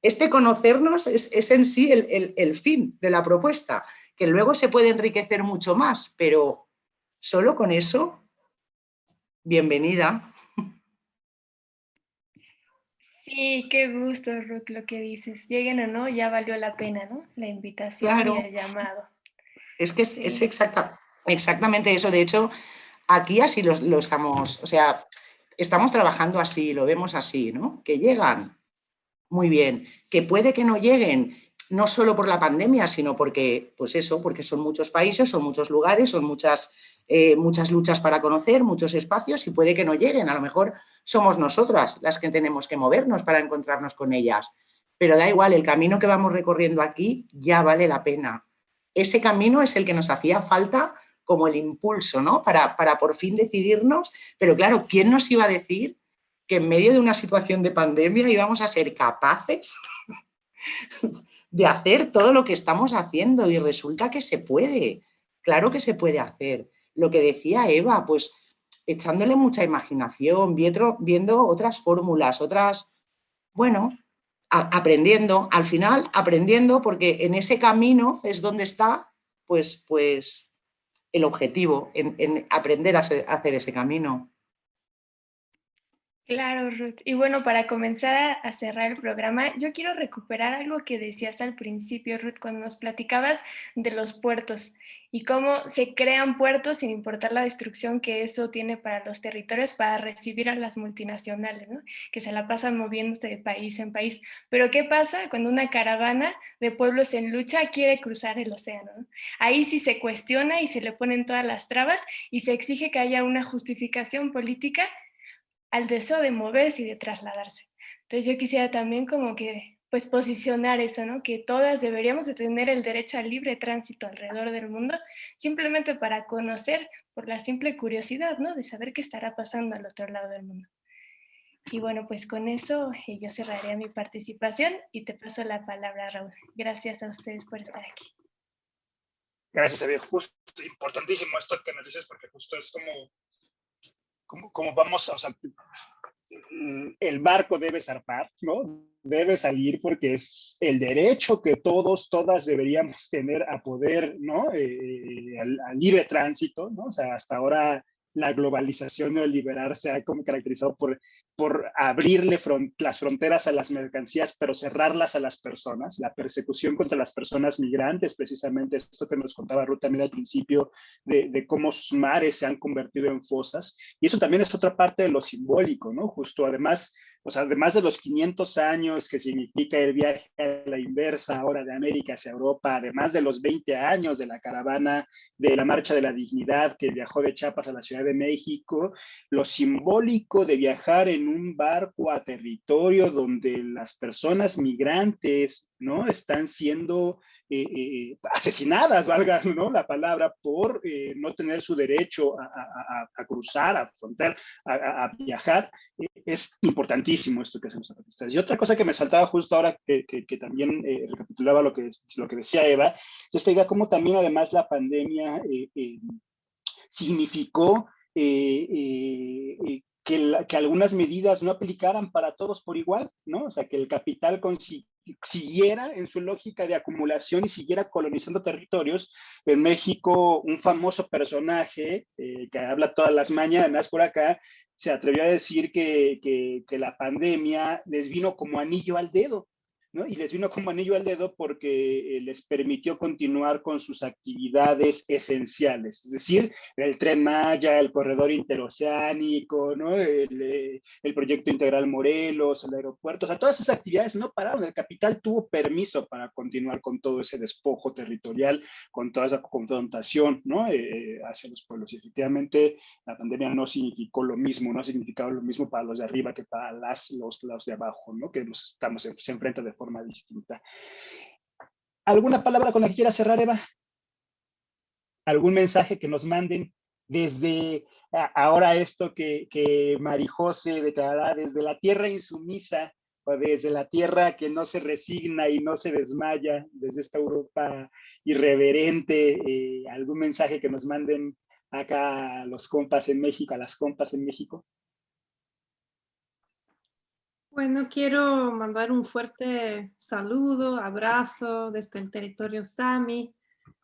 este conocernos es, es en sí el, el, el, fin de la propuesta, que luego se puede enriquecer mucho más, pero solo con eso, bienvenida.
Sí, qué gusto, Ruth, lo que dices. Lleguen o no, ya valió la pena, ¿no? La invitación
claro.
y el llamado.
Es que es, sí. es exacta, exactamente eso. De hecho, aquí así lo, lo estamos, o sea, estamos trabajando así, lo vemos así, ¿no? Que llegan, muy bien. Que puede que no lleguen, no solo por la pandemia, sino porque, pues eso, porque son muchos países, son muchos lugares, son muchas, eh, muchas luchas para conocer, muchos espacios y puede que no lleguen. A lo mejor somos nosotras las que tenemos que movernos para encontrarnos con ellas. Pero da igual, el camino que vamos recorriendo aquí ya vale la pena. Ese camino es el que nos hacía falta como el impulso, ¿no? Para, para por fin decidirnos. Pero claro, ¿quién nos iba a decir que en medio de una situación de pandemia íbamos a ser capaces de hacer todo lo que estamos haciendo y resulta que se puede, claro que se puede hacer. Lo que decía Eva, pues echándole mucha imaginación, viendo, viendo otras fórmulas, otras, bueno, aprendiendo, al final aprendiendo porque en ese camino es donde está, pues, pues el objetivo, en, en aprender a hacer ese camino.
Claro, Ruth. Y bueno, para comenzar a, cerrar el programa, yo quiero recuperar algo que decías al principio, Ruth, cuando nos platicabas de los puertos y cómo se crean puertos sin importar la destrucción que eso tiene para los territorios para recibir a las multinacionales, ¿no? que se la pasan moviéndose de país en país. Pero ¿qué pasa cuando una caravana de pueblos en lucha quiere cruzar el océano? ¿no? Ahí sí se cuestiona y se le ponen todas las trabas y se exige que haya una justificación política al deseo de moverse y de trasladarse. Entonces yo quisiera también como que pues posicionar eso, ¿no? Que todas deberíamos de tener el derecho al libre tránsito alrededor del mundo, simplemente para conocer por la simple curiosidad, ¿no? De saber qué estará pasando al otro lado del mundo. Y bueno, pues con eso eh, yo cerraría mi participación y te paso la palabra, Raúl. Gracias a ustedes por estar aquí.
Gracias. Justo, importantísimo esto que nos dices, porque justo es como como, vamos, o sea, el barco debe zarpar, ¿no? Debe salir porque es el derecho que todos, todas deberíamos tener a poder, ¿no? Eh, al, al, libre tránsito, ¿no? O sea, hasta ahora la globalización neoliberal se ha como caracterizado por por abrirle las fronteras a las mercancías, pero cerrarlas a las personas, la persecución contra las personas migrantes, precisamente esto que nos contaba Ruth también al principio, de, cómo sus mares se han convertido en fosas. Y eso también es otra parte de lo simbólico, ¿no? Justo además, o sea, además de los 500 años que significa el viaje a la inversa ahora de América hacia Europa, además de los 20 años de la caravana de la Marcha de la Dignidad que viajó de Chiapas a la Ciudad de México, lo simbólico de viajar en un barco a territorio donde las personas migrantes, ¿no? Están siendo eh, eh, asesinadas, valga la palabra, por eh, no tener su derecho a, cruzar, a frontear, a, viajar. es importantísimo esto que hacemos artistas. Y otra cosa que me saltaba justo ahora, que, también recapitulaba lo que, lo que decía Eva, es esta idea como también además la pandemia significó que, que, algunas medidas no aplicaran para todos por igual, ¿no? O sea, que el capital siguiera en su lógica de acumulación y siguiera colonizando territorios. En México, un famoso personaje eh, que habla todas las mañanas por acá, se atrevió a decir que, que, que la pandemia les vino como anillo al dedo, ¿no? Y les vino como anillo al dedo porque eh, les permitió continuar con sus actividades esenciales, es decir, el tren Maya, el corredor interoceánico, ¿no? el, eh, el, proyecto integral Morelos, el aeropuerto, o sea, todas esas actividades no pararon, el capital tuvo permiso para continuar con todo ese despojo territorial, con toda esa confrontación, ¿no? Eh, hacia los pueblos. Y efectivamente, la pandemia no significó lo mismo, no ha significado lo mismo para los de arriba que para las, los, los de abajo, ¿no? Que nos estamos, se de forma distinta. ¿Alguna palabra con la que quiera cerrar, Eva? ¿Algún mensaje que nos manden desde ahora esto que, que Marijose declarará desde la tierra insumisa o desde la tierra que no se resigna y no se desmaya, desde esta Europa irreverente, eh, algún mensaje que nos manden acá a los compas en México, a las compas en México?
Bueno, quiero mandar un fuerte saludo, abrazo desde el territorio Sami,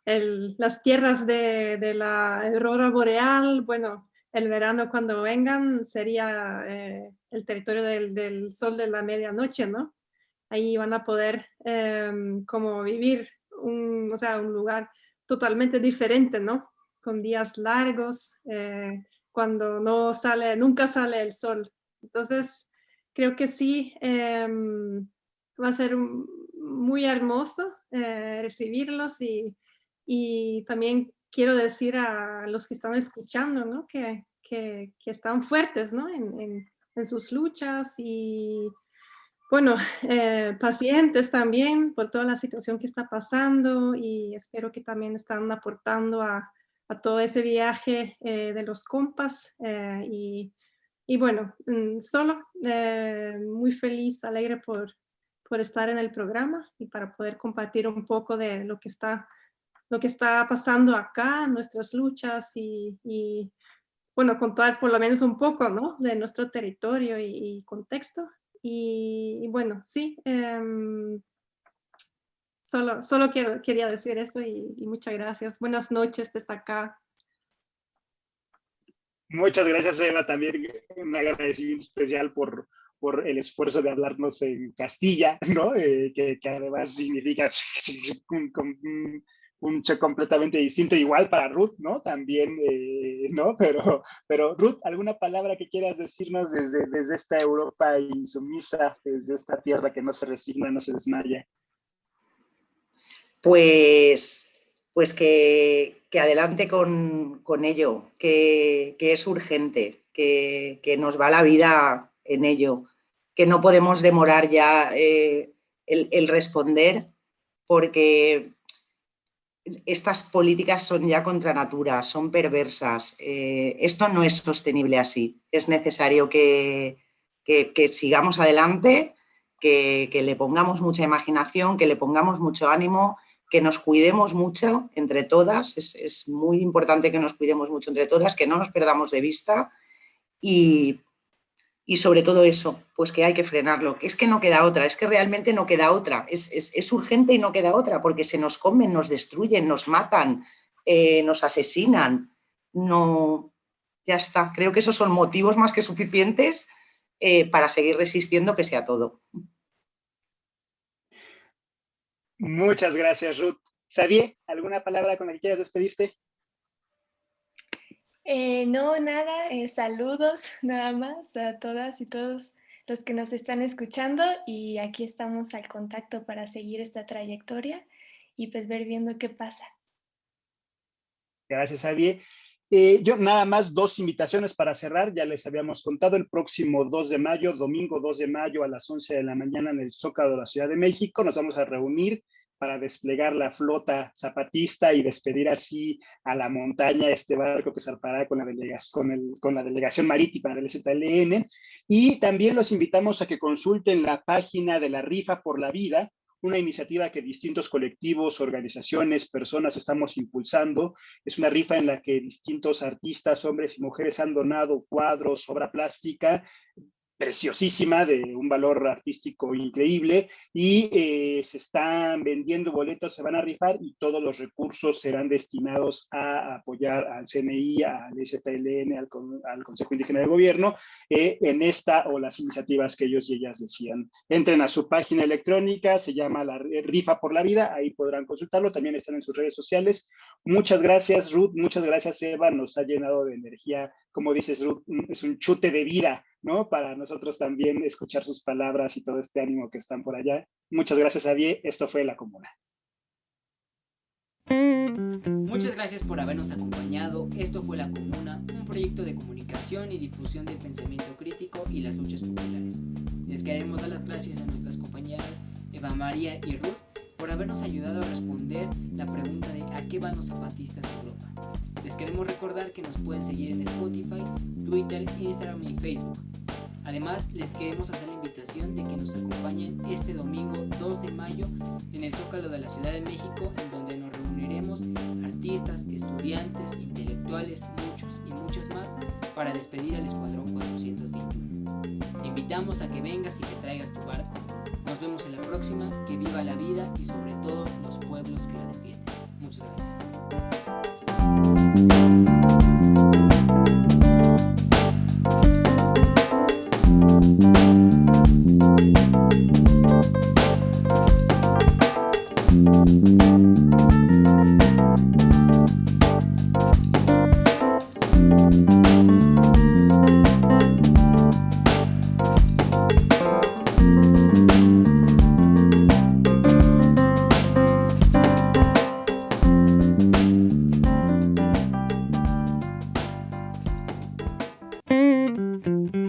las tierras de, la aurora boreal. Bueno, el verano cuando vengan sería eh, el territorio del, sol de la medianoche, ¿no? Ahí van a poder eh, como vivir un, o sea, un lugar totalmente diferente, ¿no? Con días largos, eh, cuando no sale, nunca sale el sol. Entonces, creo que sí eh, va a ser muy hermoso eh, recibirlos y, y, también quiero decir a los que están escuchando ¿no? que, que, que, están fuertes ¿no? en, en, en, sus luchas y bueno, eh, pacientes también por toda la situación que está pasando y espero que también están aportando a, a todo ese viaje eh, de los compas eh, y y bueno, mm, solo eh, muy feliz, alegre por, por estar en el programa y para poder compartir un poco de lo que está, lo que está pasando acá, nuestras luchas y, y bueno, contar por lo menos un poco, ¿no? De nuestro territorio y, contexto. Y, bueno, sí, eh, solo, solo quiero, quería decir esto y, y muchas gracias. Buenas noches desde acá.
Muchas gracias, Eva. También un agradecimiento especial por, por el esfuerzo de hablarnos en Castilla, ¿no? Eh, que, además significa un, un completamente distinto, igual para Ruth, ¿no? También, eh, ¿no? Pero, pero Ruth, ¿alguna palabra que quieras decirnos desde, desde esta Europa insumisa, desde esta tierra que no se resigna, no se desmaya?
Pues, pues que, que adelante con, con ello, que, que, es urgente, que, que, nos va la vida en ello, que no podemos demorar ya eh, el, el responder porque estas políticas son ya contra natura, son perversas. Eh, esto no es sostenible así. Es necesario que, sigamos adelante, que, le pongamos mucha imaginación, que le pongamos mucho ánimo, que nos cuidemos mucho entre todas. Es, es, muy importante que nos cuidemos mucho entre todas, que no nos perdamos de vista y, y sobre todo eso, pues que hay que frenarlo. Es que no queda otra, es que realmente no queda otra. Es, es, es urgente y no queda otra, porque se nos comen, nos destruyen, nos matan, eh, nos asesinan. No, ya está. Creo que esos son motivos más que suficientes eh, para seguir resistiendo pese a todo.
Muchas gracias, Ruth. Xavier, ¿alguna palabra con la que quieras despedirte?
Eh, no, nada, eh, saludos nada más a todas y todos los que nos están escuchando y aquí estamos al contacto para seguir esta trayectoria y pues ver viendo qué pasa.
Gracias, Javier. Eh, yo nada más dos invitaciones para cerrar, ya les habíamos contado, el próximo 2 de mayo, domingo 2 de mayo a las 11 de la mañana en el Zócalo de la Ciudad de México, nos vamos a reunir para desplegar la flota zapatista y despedir así a la montaña este barco que zarpará con la, con, el, con la delegación marítima del ZLN. Y también los invitamos a que consulten la página de la Rifa por la Vida, una iniciativa que distintos colectivos, organizaciones, personas estamos impulsando. Es una rifa en la que distintos artistas, hombres y mujeres han donado cuadros, obra plástica, preciosísima, de un valor artístico increíble, y eh, se están vendiendo boletos, se van a rifar y todos los recursos serán destinados a apoyar al CNI, al SPLN, al, Consejo Indígena de Gobierno, eh, en esta o las iniciativas que ellos y ellas decían. Entren a su página electrónica, se llama la Rifa por la Vida, ahí podrán consultarlo, también están en sus redes sociales. Muchas gracias, Ruth, muchas gracias, Eva, nos ha llenado de energía, como dices, es un chute de vida ¿no? Para nosotros también escuchar sus palabras y todo este ánimo que están por allá. Muchas gracias, Javier. Esto fue La Comuna.
Muchas gracias por habernos acompañado. Esto fue La Comuna, un proyecto de comunicación y difusión del pensamiento crítico y las luchas populares. Les queremos dar las gracias a nuestras compañeras Eva María y Ruth por habernos ayudado a responder la pregunta de ¿a qué van los zapatistas a Europa? Les queremos recordar que nos pueden seguir en Spotify, Twitter, Instagram y Facebook. Además, les queremos hacer la invitación de que nos acompañen este domingo 2 de mayo en el Zócalo de la Ciudad de México, en donde nos reuniremos artistas, estudiantes, intelectuales, muchos y muchos más para despedir al Escuadrón 421. Te invitamos a que vengas y que traigas tu barco. Nos vemos en la próxima, que viva la vida y sobre todo los pueblos que la defienden. Muchas gracias.